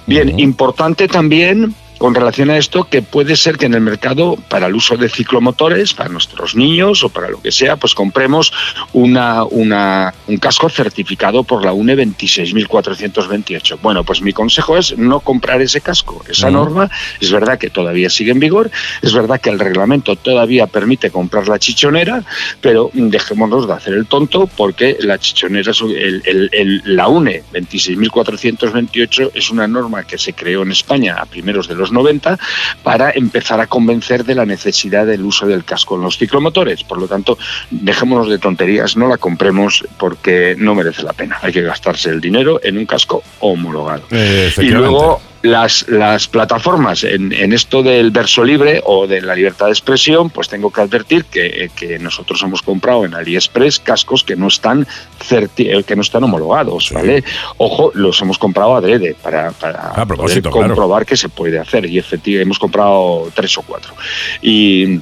Bien, importante también con relación a esto que puede ser que en el mercado para el uso de ciclomotores, para nuestros niños o para lo que sea, pues compremos una, una, un casco certificado por la UNE 26428. Bueno, pues mi consejo es no comprar ese casco. Esa norma es verdad que todavía sigue en vigor, es verdad que el reglamento todavía permite comprar la chichonera, pero dejémonos de hacer el tonto porque la chichonera, el, el- el- la UNE 26.428 es una norma que se creó en España a primeros de los 90 para empezar a convencer de la necesidad del uso del casco en los ciclomotores. Por lo tanto, dejémonos de tonterías, no la compremos porque no merece la pena. Hay que gastarse el dinero en un casco homologado. Eh, Y luego las, las plataformas en, en esto del verso libre o de la libertad de expresión, pues tengo que advertir que, que nosotros hemos comprado en AliExpress cascos que no están certi- eh, que no están homologados, ¿vale? Ojo, los hemos comprado adrede para, para A poder propósito, claro. comprobar que se puede hacer y efectivamente hemos comprado tres o cuatro y,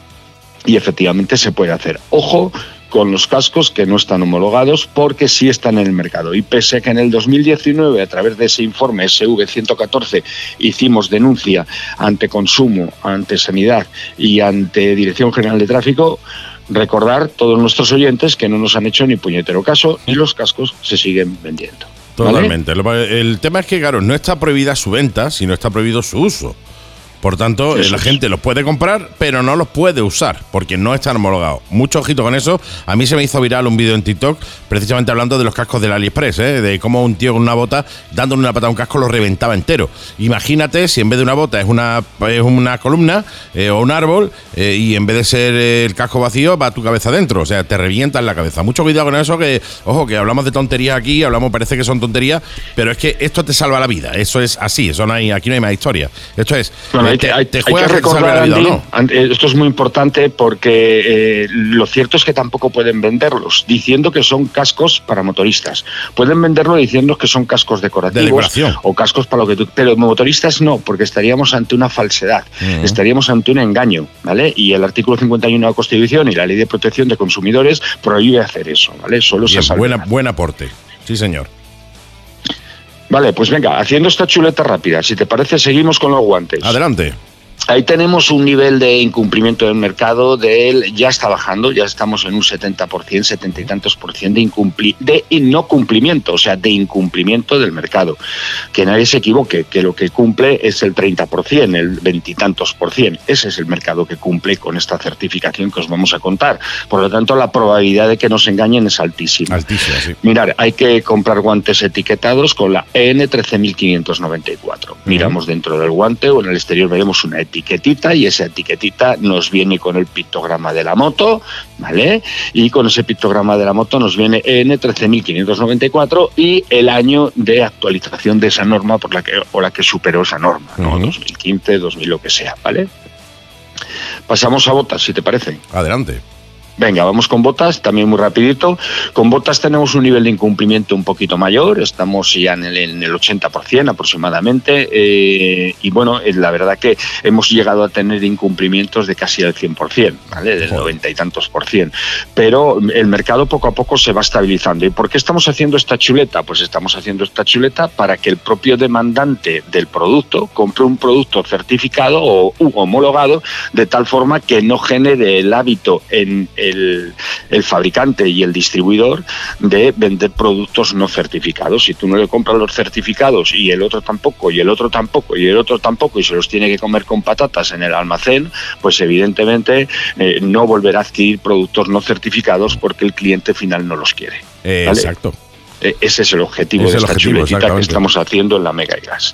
y efectivamente se puede hacer. Ojo con los cascos que no están homologados porque sí están en el mercado. Y pese a que en el 2019, a través de ese informe SV114, hicimos denuncia ante Consumo, ante Sanidad y ante Dirección General de Tráfico, recordar todos nuestros oyentes que no nos han hecho ni puñetero caso y los cascos se siguen vendiendo. Totalmente. El tema es que, claro, no está prohibida su venta, sino está prohibido su uso. Por tanto, la gente los puede comprar, pero no los puede usar, porque no están homologados. Mucho ojito con eso. A mí se me hizo viral un vídeo en TikTok, precisamente hablando de los cascos del AliExpress, ¿eh? de cómo un tío con una bota, dándole una patada a un casco, lo reventaba entero. Imagínate si en vez de una bota es una, es una columna eh, o un árbol, eh, y en vez de ser eh, el casco vacío, va tu cabeza dentro. O sea, te revienta en la cabeza. Mucho cuidado con eso, que, ojo, que hablamos de tonterías aquí, hablamos, parece que son tonterías, pero es que esto te salva la vida. Eso es así, eso no hay, aquí no hay más historia. Esto es, Bueno, hay, te, que- hay- te hay que juegas que te salve recordar, vida no. eh, esto es muy importante porque eh, lo cierto es que tampoco pueden venderlos diciendo que son cascos para motoristas. Pueden venderlo diciendo que son cascos decorativos De o cascos para lo que tú... Pero motoristas no, porque estaríamos ante una falsedad, Ujú. estaríamos ante un engaño, ¿vale? Y el artículo 51 de la Constitución y la Ley de Protección de Consumidores prohíbe hacer eso, ¿vale? Solo se Bien, salva. buena, buen aporte. Sí, señor. Vale, pues venga, haciendo esta chuleta rápida, si te parece, seguimos con los guantes. Adelante. Ahí tenemos un nivel de incumplimiento del mercado de él, ya está bajando, ya estamos en un 70%, 70 y tantos por ciento de, incumpli de no cumplimiento, o sea, de incumplimiento del mercado. Que nadie se equivoque, que lo que cumple es el 30%, el veintitantos por ciento. Ese es el mercado que cumple con esta certificación que os vamos a contar. Por lo tanto, la probabilidad de que nos engañen es altísima. Altísima, sí. Mirar, hay que comprar guantes etiquetados con la EN 13594. Miramos dentro del guante o en el exterior veremos una etiquetita y esa etiquetita nos viene con el pictograma de la moto, ¿vale? Y con ese pictograma de la moto nos viene EN 13594 y el año de actualización de esa norma por la que o la que superó esa norma, ¿no? 2015, 2000 lo que sea, ¿vale? Pasamos a botas, si te parece. Adelante. Venga, vamos con botas, también muy rapidito. Con botas tenemos un nivel de incumplimiento un poquito mayor, estamos ya en el, en el 80% aproximadamente. eh, y bueno, eh, la verdad que hemos llegado a tener incumplimientos de casi el 100%, ¿vale? Del 90 y tantos por cien. Pero el mercado poco a poco se va estabilizando. ¿Y por qué estamos haciendo esta chuleta? Pues estamos haciendo esta chuleta para que el propio demandante del producto compre un producto certificado o u homologado de tal forma que no genere el hábito en el, el fabricante y el distribuidor de vender productos no certificados. Si tú no le compras los certificados y el otro tampoco, y el otro tampoco, y el otro tampoco, y se los tiene que comer con patatas en el almacén, pues evidentemente eh, no volverá a adquirir productos no certificados porque el cliente final no los quiere. Eh, ¿vale? Exacto. Eh, Ese es el objetivo Es de el esta objetivo, chuletita que estamos haciendo en la Mega y Gas.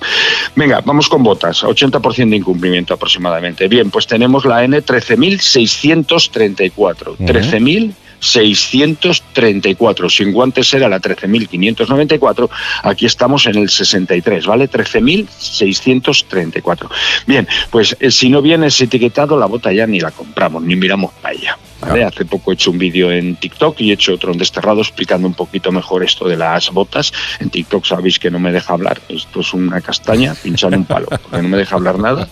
Venga, vamos con botas, 80% de incumplimiento aproximadamente. Bien, pues tenemos la N 13.634. Ujú. 13.634. Sin guantes era la 13.594. Aquí estamos en el 63, ¿vale? 13.634. Bien, pues eh, si no viene ese etiquetado, la bota ya ni la compramos, ni miramos para ella. ¿Vale? Hace poco he hecho un vídeo en TikTok y he hecho otro en Desterrado explicando un poquito mejor esto de las botas. En TikTok sabéis que no me deja hablar. Esto es una castaña pinchando un palo, porque no me deja hablar nada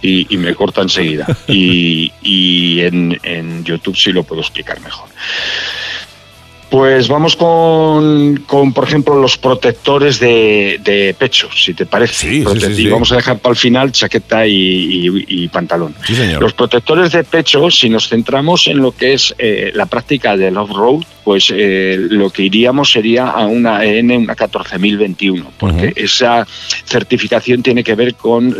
y, y me corta enseguida. Y, y en, en YouTube sí lo puedo explicar mejor. Pues vamos con, con, por ejemplo, los protectores de, de pecho, si te parece. Sí, sí. Vamos a dejar para el final chaqueta y, y- y pantalón. Sí, señor. Los protectores de pecho, si nos centramos en lo que es eh, la práctica del off-road, pues eh, lo que iríamos sería a una EN, una 14021, porque Ujú. esa certificación tiene que ver con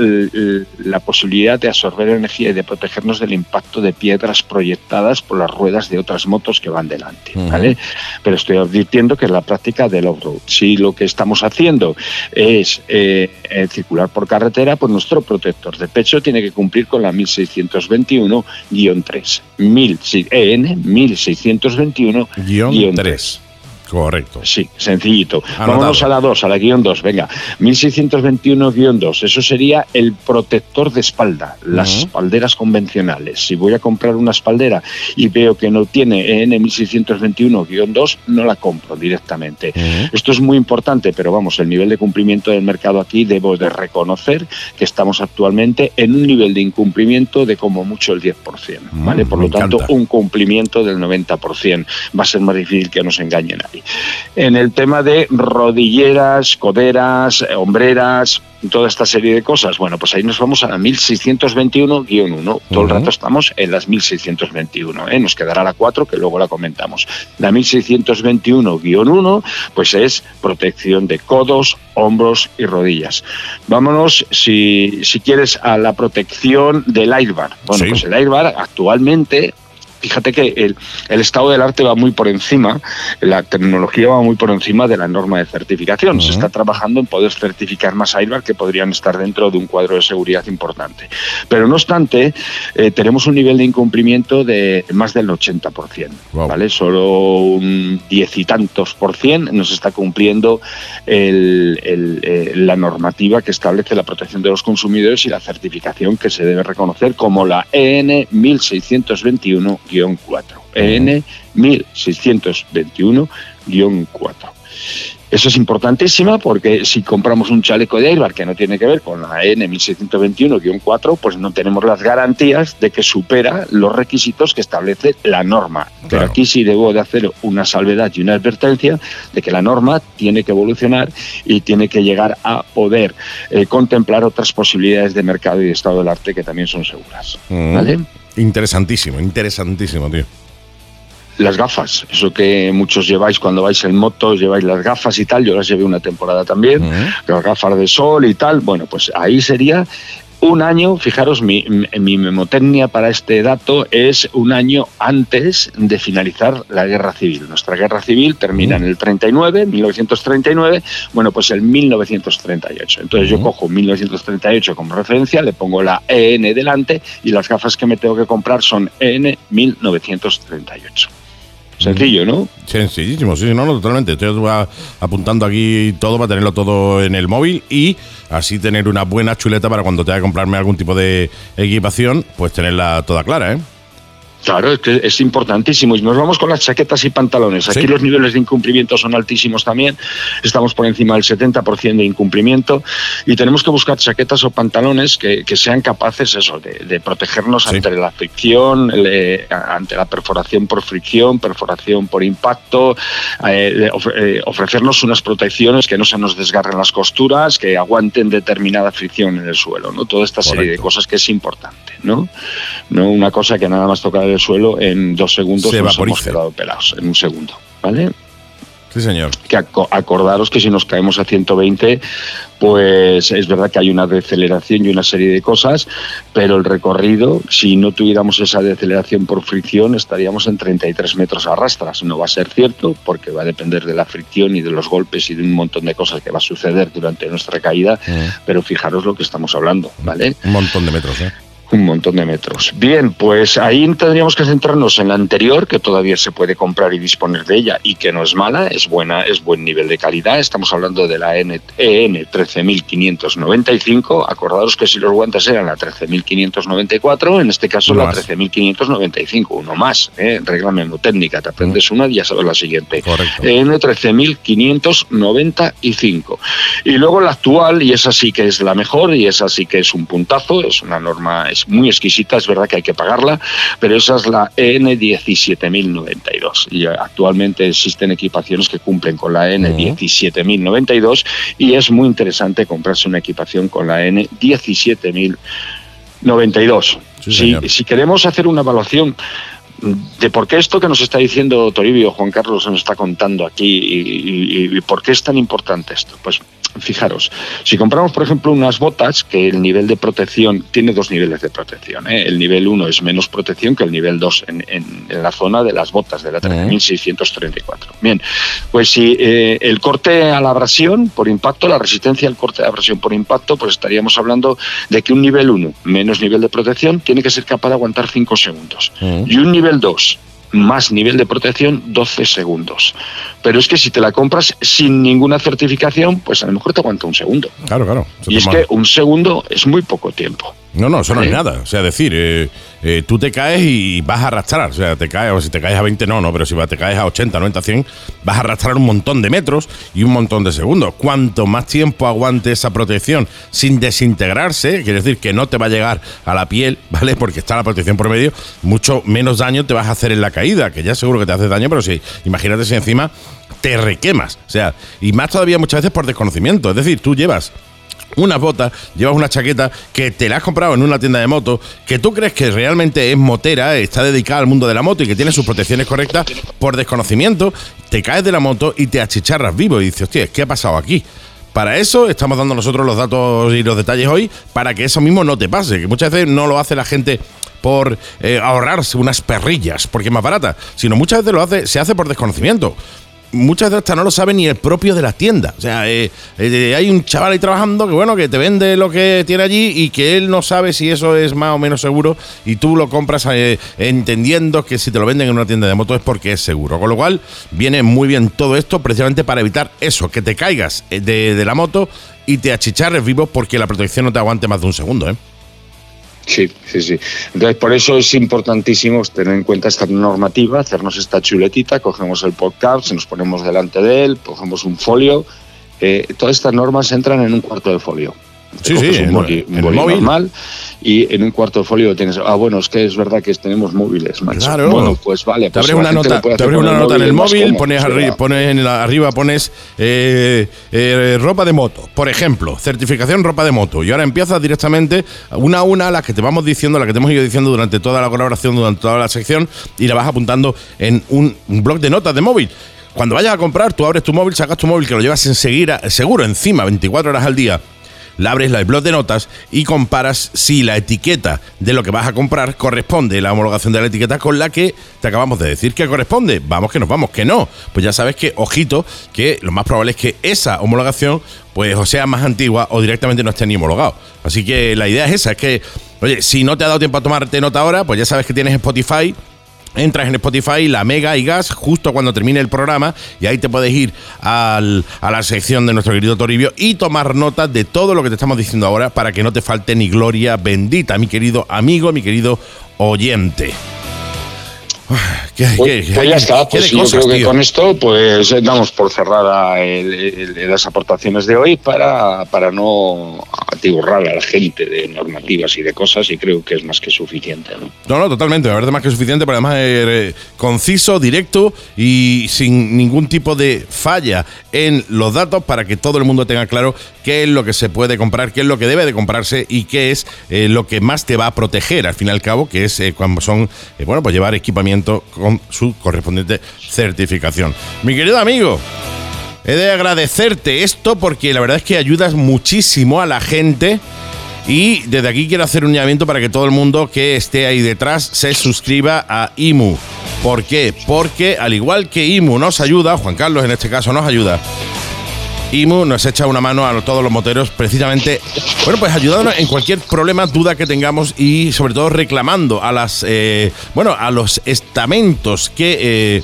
la posibilidad de absorber energía y de protegernos del impacto de piedras proyectadas por las ruedas de otras motos que van delante. ¿vale? Pero estoy advirtiendo que es la práctica del off-road. Si lo que estamos haciendo es eh, eh, circular por carretera, pues nuestro protector de pecho tiene que cumplir con la 1621-3. 1000, sí, EN 1621 Guión 3. Correcto. Sí, sencillito. Anotado. Vámonos a la 2, a la guion 2. Venga, 1621-2. Eso sería el protector de espalda, las espalderas convencionales. Si voy a comprar una espaldera y veo que no tiene EN 1621-2, no la compro directamente. Esto es muy importante, pero vamos, el nivel de cumplimiento del mercado aquí debo de reconocer que estamos actualmente en un nivel de incumplimiento de como mucho el 10%, ¿vale? Mm, Por lo tanto, un cumplimiento del 90%. Va a ser más difícil que nos engañe En el tema de rodilleras, coderas, eh, hombreras, toda esta serie de cosas, bueno, pues ahí nos vamos a la 1621-1. Todo el Ujú. rato estamos en las 1621. ¿eh? Nos quedará la 4 que luego la comentamos. La 1621-1 pues es protección de codos, hombros y rodillas. Vámonos, si, si quieres, a la protección del airbag. Bueno, Sí. pues el airbag actualmente Fíjate que el, el estado del arte va muy por encima, la tecnología va muy por encima de la norma de certificación. Se está trabajando en poder certificar más airbag que podrían estar dentro de un cuadro de seguridad importante. Pero no obstante, eh, tenemos un nivel de incumplimiento de más del 80%. Wow. ¿vale? Solo un diez y tantos por cien nos está cumpliendo el- el, eh, la normativa que establece la protección de los consumidores y la certificación que se debe reconocer como la EN 1621-4. EN 1621-4. Eso es importantísima porque si compramos un chaleco de airbag que no tiene que ver con la E EN 1621-4, pues no tenemos las garantías de que supera los requisitos que establece la norma. Pero aquí sí debo de hacer una salvedad y una advertencia de que la norma tiene que evolucionar y tiene que llegar a poder eh, contemplar otras posibilidades de mercado y de estado del arte que también son seguras. Mm. Interesantísimo, interesantísimo, tío. Las gafas, eso que muchos lleváis cuando vais en moto, lleváis las gafas y tal, yo las llevé una temporada también, las gafas de sol y tal, bueno, pues ahí sería un año, fijaros, mi, mi memotecnia para este dato es un año antes de finalizar la guerra civil. Nuestra guerra civil termina en el 39, 1939, bueno, pues el 1938. Entonces yo Ujú. cojo 1938 como referencia, le pongo la EN delante y las gafas que me tengo que comprar son EN 1938. Sencillo, ¿no? Sencillísimo, sí, no, no, totalmente. Estoy apuntando aquí todo para tenerlo todo en el móvil y así tener una buena chuleta para cuando tenga que comprarme algún tipo de equipación, pues tenerla toda clara, ¿eh? Claro, es que es importantísimo. Y nos vamos con las chaquetas y pantalones. Aquí Sí. los niveles de incumplimiento son altísimos también. Estamos por encima del 70% de incumplimiento. Y tenemos que buscar chaquetas o pantalones que, que sean capaces eso, de, de protegernos Sí. ante la fricción, le- ante la perforación por fricción, perforación por impacto, eh, ofre- eh, ofrecernos unas protecciones que no se nos desgarren las costuras, que aguanten determinada fricción en el suelo. ¿no? Toda esta serie de cosas que es importante. ¿no? no una cosa que nada más tocar el suelo en dos segundos Se nos hemos quedado pelados en un segundo ¿vale? Sí, señor. que aco- acordaros que si nos caemos a 120 pues es verdad que hay una deceleración y una serie de cosas pero el recorrido si no tuviéramos esa deceleración por fricción estaríamos en 33 metros a rastras no va a ser cierto porque va a depender de la fricción y de los golpes y de un montón de cosas que va a suceder durante nuestra caída pero fijaros lo que estamos hablando ¿vale? Un montón de metros, ¿eh? Un montón de metros. Bien, pues ahí tendríamos que centrarnos en la anterior, que todavía se puede comprar y disponer de ella y que no es mala, es buena, es buen nivel de calidad. Estamos hablando de la N- EN 13595. Acordaros que si los guantes eran la 13594, en este caso Uno la más. 13595, uno más, ¿eh? regla mnemotécnica. Te aprendes una y ya sabes la siguiente. Correcto. EN 13595. Y luego la actual, y esa sí que es la mejor, y esa sí que es un puntazo, es una norma es muy exquisita, es verdad que hay que pagarla, pero esa es la EN 17092. Y actualmente existen equipaciones que cumplen con la EN 17092 y es muy interesante comprarse una equipación con la N 17092. Sí, si queremos hacer una evaluación de por qué esto que nos está diciendo Toribio, Juan Carlos, nos está contando aquí y, y- y por qué es tan importante esto. Pues fijaros, si compramos, por ejemplo, unas botas, que el nivel de protección tiene dos niveles de protección. ¿eh? El nivel 1 es menos protección que el nivel 2 en, en- en la zona de las botas de la 13634. Bien, pues si eh, el corte a la abrasión por impacto, la resistencia al corte de abrasión por impacto, pues estaríamos hablando de que un nivel 1 menos nivel de protección tiene que ser capaz de aguantar 5 segundos. Y un nivel 2 más nivel de protección 12 segundos. Pero es que si te la compras sin ninguna certificación, pues a lo mejor te aguanta un segundo. Claro, claro. Y es que un segundo es muy poco tiempo. No, no, eso no es nada. O sea, decir, eh, eh, tú te caes y vas a arrastrar. O sea, te caes, o si te caes a 20, no, no, pero si te caes a 80, 90, 100, vas a arrastrar un montón de metros y un montón de segundos. Cuanto más tiempo aguante esa protección sin desintegrarse, quiere decir que no te va a llegar a la piel, ¿vale? Porque está la protección por medio, mucho menos daño te vas a hacer en la caída, que ya seguro que te hace daño, pero sí, imagínate si encima te requemas. O sea, y más todavía muchas veces por desconocimiento. Es decir, tú llevas unas botas, llevas una chaqueta que te la has comprado en una tienda de moto, que tú crees que realmente es motera, está dedicada al mundo de la moto y que tiene sus protecciones correctas, por desconocimiento, te caes de la moto y te achicharras vivo y dices, hostia, ¿qué ha pasado aquí? Para eso estamos dando nosotros los datos y los detalles hoy, para que eso mismo no te pase, que muchas veces no lo hace la gente por eh, ahorrarse unas perrillas, porque es más barata, sino muchas veces lo hace, se hace por desconocimiento muchas veces hasta no lo sabe ni el propio de la tienda. O sea, eh, eh, hay un chaval ahí trabajando que bueno, que te vende lo que tiene allí y que él no sabe si eso es más o menos seguro y tú lo compras eh, entendiendo que si te lo venden en una tienda de moto es porque es seguro. Con lo cual, viene muy bien todo esto precisamente para evitar eso, que te caigas eh, de, de la moto y te achicharres vivo porque la protección no te aguante más de un segundo, ¿eh? Sí, sí, sí. Entonces, por eso es importantísimo tener en cuenta esta normativa, hacernos esta chuletita, cogemos el podcast, nos ponemos delante de él, cogemos un folio. eh, todas estas normas entran en un cuarto de folio. Te Sí, sí, un boli, el móvil. normal y en un cuarto folio tienes. Ah, bueno, es que es verdad que tenemos móviles, macho. Claro. Bueno, pues vale. Te pues abres la una nota, te abres una nota en el móvil, cómodo, pones, es arri- verdad. pones en la- arriba pones eh, eh, ropa de moto, por ejemplo, certificación ropa de moto. Y ahora empiezas directamente una a una las que te vamos diciendo, las que te hemos ido diciendo durante toda la colaboración, durante toda la sección, y la vas apuntando en un, un blog de notas de móvil. Cuando vayas a comprar, tú abres tu móvil, sacas tu móvil, que lo llevas enseguida, seguro encima, 24 horas al día la abres la blog de notas y comparas si la etiqueta de lo que vas a comprar corresponde, la homologación de la etiqueta con la que te acabamos de decir que corresponde. Vamos que nos vamos, que no. Pues ya sabes que, ojito, que lo más probable es que esa homologación pues o sea más antigua o directamente no esté ni homologado. Así que la idea es esa, es que, oye, si no te ha dado tiempo a tomarte nota ahora, pues ya sabes que tienes Spotify Entras en Spotify, la Mega y Gas, justo cuando termine el programa, y ahí te puedes ir al- a la sección de nuestro querido Toribio y tomar nota de todo lo que te estamos diciendo ahora para que no te falte ni gloria bendita, mi querido amigo, mi querido oyente. ¿Qué, Pues, qué- pues ya está, pues yo cosas, creo que con esto pues eh, damos por cerrada el- el- las aportaciones de hoy para, para no atiborrar a la gente de normativas y de cosas y creo que es más que suficiente. ¿no? No, no, totalmente. Me parece más que suficiente, pero además es eh, conciso, directo y sin ningún tipo de falla en los datos para que todo el mundo tenga claro qué es lo que se puede comprar, qué es lo que debe de comprarse y qué es eh, lo que más te va a proteger al fin y al cabo, que es eh, cuando son, eh, bueno, pues llevar equipamiento con su correspondiente certificación. Mi querido amigo, He de agradecerte esto porque la verdad es que ayudas muchísimo a la gente. Y desde aquí quiero hacer un llamamiento para que todo el mundo que esté ahí detrás se suscriba a IMU. ¿Por qué? Porque al igual que IMU nos ayuda, Juan Carlos en este caso nos ayuda, IMU nos echa una mano a todos los moteros precisamente, bueno, pues ayudándonos en cualquier problema, duda que tengamos y sobre todo reclamando a las, eh, bueno, a los estamentos que... eh,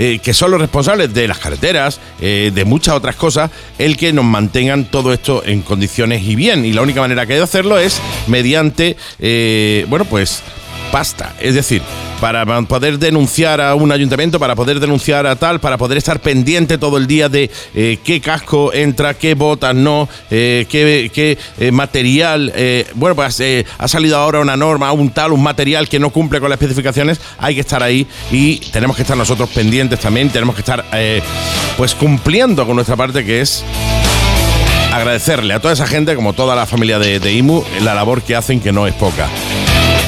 eh, que son los responsables de las carreteras, de muchas otras cosas, el que nos mantengan todo esto en condiciones y bien. Y la única manera que hay de hacerlo es mediante, eh, bueno, pues pasta. Es decir, para poder denunciar a un ayuntamiento, para poder denunciar a tal, para poder estar pendiente todo el día de eh, qué casco entra, qué botas no, eh, qué, qué, eh, material. bueno, pues ha salido ahora una norma, un tal, un material que no cumple con las especificaciones. Hay que estar ahí y tenemos que estar nosotros pendientes también. Tenemos que estar, pues, cumpliendo con nuestra parte, que es agradecerle a toda esa gente, como toda la familia de, de IMU, la labor que hacen, que no es poca.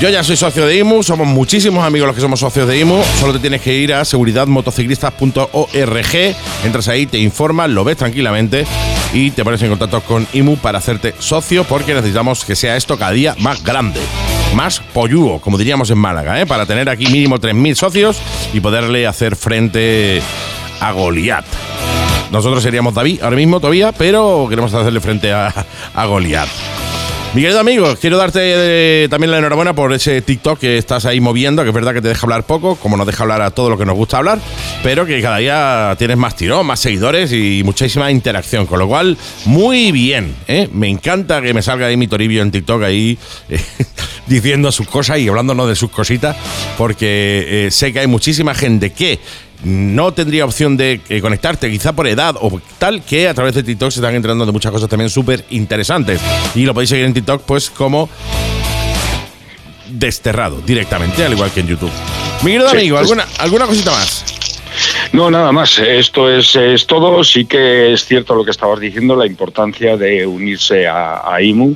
Yo ya soy socio de IMU, somos muchísimos amigos los que somos socios de IMU. Solo te tienes que ir a seguridadmotociclistas.org. Entras ahí, te informas, lo ves tranquilamente y te pones en contacto con IMU para hacerte socio porque necesitamos que sea esto cada día más grande. Más polluo, como diríamos en Málaga, ¿eh? para tener aquí mínimo 3.000 socios y poderle hacer frente a Goliat. Nosotros seríamos David ahora mismo todavía, pero queremos hacerle frente a, a Goliat. Mi querido amigo, quiero darte eh, también la enhorabuena por ese TikTok que estás ahí moviendo, que es verdad que te deja hablar poco, como nos deja hablar a todo lo que nos gusta hablar, pero que cada día tienes más tirón, más seguidores y muchísima interacción, con lo cual, muy bien, ¿eh? Me encanta que me salga ahí mi Toribio en TikTok ahí eh, diciendo sus cosas y hablándonos de sus cositas, porque sé que hay muchísima gente que no tendría opción de eh, conectarte, quizá por edad o tal, que a través de TikTok se están enterando de muchas cosas también súper interesantes. Y lo podéis seguir en TikTok, pues como desterrado directamente, al igual que en YouTube. Mi querido Sí, amigo, pues- ¿alguna, ¿alguna cosita más? No, nada más. Esto es, es todo. Sí que es cierto lo que estabas diciendo, la importancia de unirse a, IMU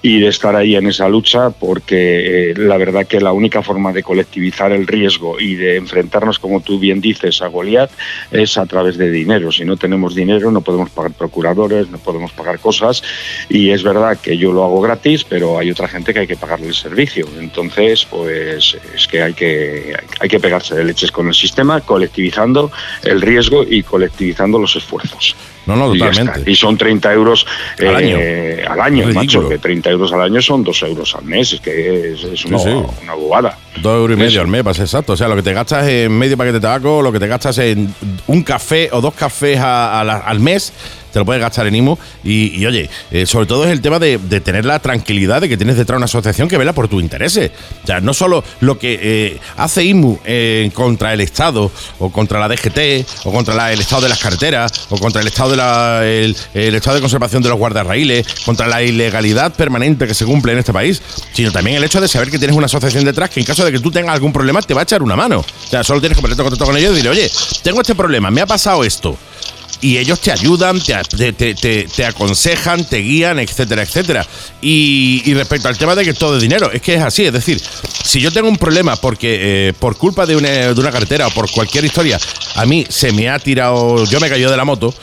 y de estar ahí en esa lucha, porque eh, la verdad que la única forma de colectivizar el riesgo y de enfrentarnos, como tú bien dices, a Goliat es a través de dinero. Si no tenemos dinero, no podemos pagar procuradores, no podemos pagar cosas. Y es verdad que yo lo hago gratis, pero hay otra gente que hay que pagarle el servicio. Entonces, pues es que hay que, hay que pegarse de leches con el sistema, colectivizando el riesgo y colectivizando los esfuerzos. No, no, totalmente. Y son 30 euros Al eh, año. al año, Ridículo. macho. Que 30 euros al año son 2 euros al mes. Es que es, es una, Sí, sí. una bobada. Dos euros y medio Eso. al mes, para ser exacto. O sea, lo que te gastas en medio paquete de tabaco, lo que te gastas en un café o dos cafés a- a la- al mes, te lo puedes gastar en IMU. Y, y, oye, eh, sobre todo es el tema de, de tener la tranquilidad de que tienes detrás una asociación que vela por tus intereses. O sea, no solo lo que eh, hace IMU eh, contra el Estado, o contra la DGT, o contra el estado de las carreteras, o contra el estado de la, el, el estado de conservación de los guardarraíles, contra la ilegalidad permanente que se cumple en este país, sino también el hecho de saber que tienes una asociación detrás que en caso de que tú tengas algún problema te va a echar una mano. O sea, solo tienes que ponerte en contacto con ellos y decirle, oye, tengo este problema, me ha pasado esto y ellos te ayudan, te, te, te- te- aconsejan, te guían, etcétera, etcétera. Y, respecto al tema de que todo es dinero, es que es así, es decir, si yo tengo un problema porque eh, por culpa de una, de una carretera o por cualquier historia, a mí se me ha tirado, yo me cayó de la moto,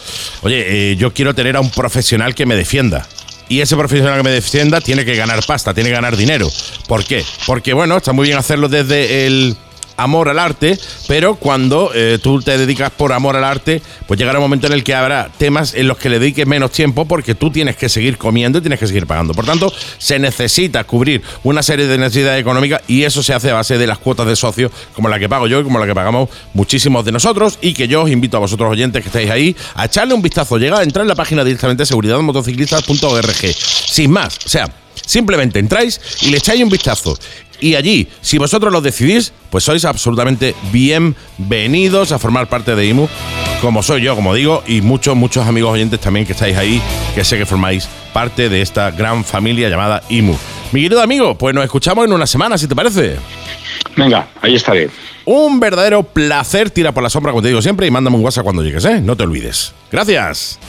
oye, eh, yo quiero tener a un profesional que me defienda. Y ese profesional que me defienda tiene que ganar pasta, tiene que ganar dinero. ¿Por qué? Porque, bueno, está muy bien hacerlo desde el amor al arte, pero cuando eh, tú te dedicas por amor al arte, pues llegará un momento en el que habrá temas en los que le dediques menos tiempo porque tú tienes que seguir comiendo y tienes que seguir pagando. Por tanto, se necesita cubrir una serie de necesidades económicas y eso se hace a base de las cuotas de socio, como la que pago yo y como la que pagamos muchísimos de nosotros y que yo os invito a vosotros oyentes que estáis ahí a echarle un vistazo. Llega a entrar en la página directamente seguridadmotociclistas.org. Sin más, o sea, Simplemente entráis y le echáis un vistazo. Y allí, si vosotros lo decidís, pues sois absolutamente bienvenidos a formar parte de IMU, como soy yo, como digo, y muchos, muchos amigos oyentes también que estáis ahí, que sé que formáis parte de esta gran familia llamada IMU. Mi querido amigo, pues nos escuchamos en una semana, si te parece. Venga, ahí estaré. Un verdadero placer, tira por la sombra, como te digo siempre, y mándame un WhatsApp cuando llegues, ¿eh? No te olvides. Gracias.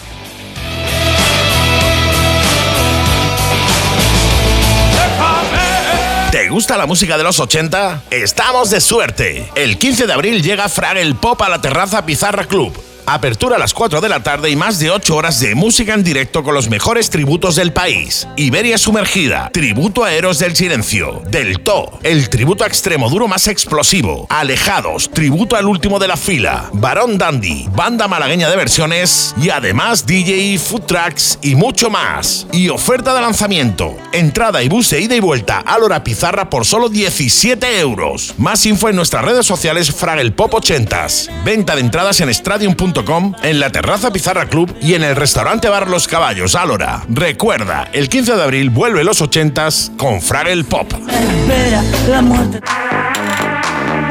¿Te gusta la música de los 80? Estamos de suerte. El 15 de abril llega el Pop a la terraza Pizarra Club Apertura a las 4 de la tarde y más de 8 horas de música en directo con los mejores tributos del país. Iberia Sumergida, Tributo a Héroes del Silencio, Del To, el tributo a extremo duro más explosivo, Alejados, Tributo al último de la fila, Barón Dandy, Banda malagueña de versiones y además DJ, food tracks y mucho más. Y oferta de lanzamiento, entrada y bus de ida y vuelta a Lora Pizarra por solo 17 euros. Más info en nuestras redes sociales Pop 80s. Venta de entradas en stradium.com en la terraza Pizarra Club y en el restaurante Bar Los Caballos, Álora. Recuerda, el 15 de abril vuelve los 80s con Fraggle Pop.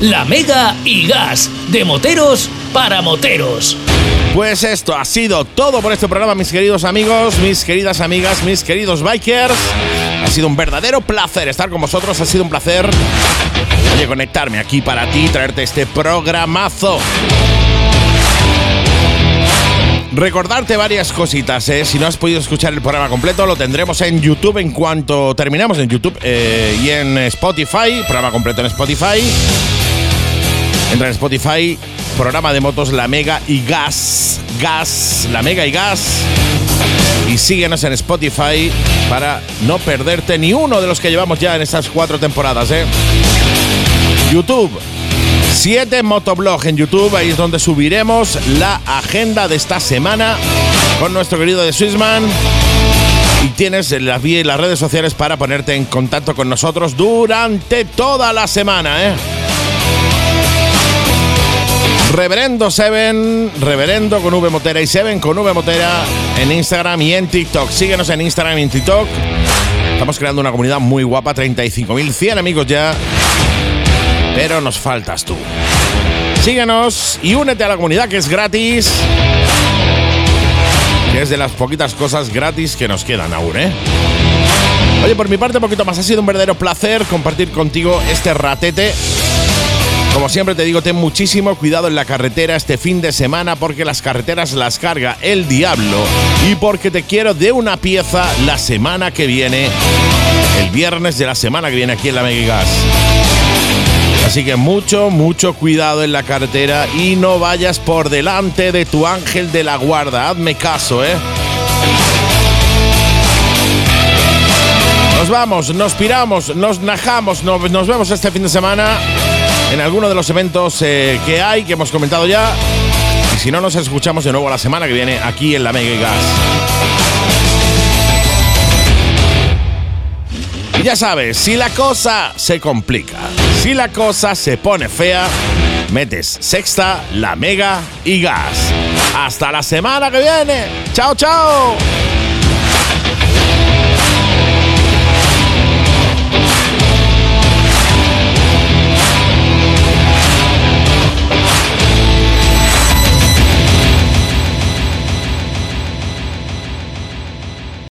La Mega y Gas, de moteros para moteros. Pues esto ha sido todo por este programa, mis queridos amigos, mis queridas amigas, mis queridos bikers. Ha sido un verdadero placer estar con vosotros, ha sido un placer oye, conectarme aquí para ti, traerte este programazo. Recordarte varias cositas, ¿eh? si no has podido escuchar el programa completo, lo tendremos en YouTube en cuanto terminamos en YouTube eh, y en Spotify, programa completo en Spotify. Entra en Spotify, programa de motos La Mega y Gas, Gas, La Mega y Gas. Y síguenos en Spotify para no perderte ni uno de los que llevamos ya en estas cuatro temporadas. ¿eh? YouTube, 7 Motoblog en YouTube, ahí es donde subiremos la agenda de esta semana con nuestro querido de Swissman. Y tienes las vías y las redes sociales para ponerte en contacto con nosotros durante toda la semana, ¿eh? Reverendo Seven, Reverendo con V Motera y Seven con V Motera en Instagram y en TikTok. Síguenos en Instagram y en TikTok. Estamos creando una comunidad muy guapa, 35.100 amigos ya pero nos faltas tú. Síguenos y únete a la comunidad que es gratis. Es de las poquitas cosas gratis que nos quedan aún, ¿eh? Oye, por mi parte, un poquito más. Ha sido un verdadero placer compartir contigo este ratete. Como siempre te digo, ten muchísimo cuidado en la carretera este fin de semana porque las carreteras las carga el diablo y porque te quiero de una pieza la semana que viene, el viernes de la semana que viene aquí en la Megigas. Así que mucho, mucho cuidado en la carretera y no vayas por delante de tu ángel de la guarda. Hazme caso, ¿eh? Nos vamos, nos piramos, nos najamos, nos, vemos este fin de semana en alguno de los eventos eh, que hay, que hemos comentado ya. Y si no, nos escuchamos de nuevo la semana que viene aquí en la Mega Gas. Ya sabes, si la cosa se complica, si la cosa se pone fea, metes sexta, la mega y gas. Hasta la semana que viene. Chao, chao.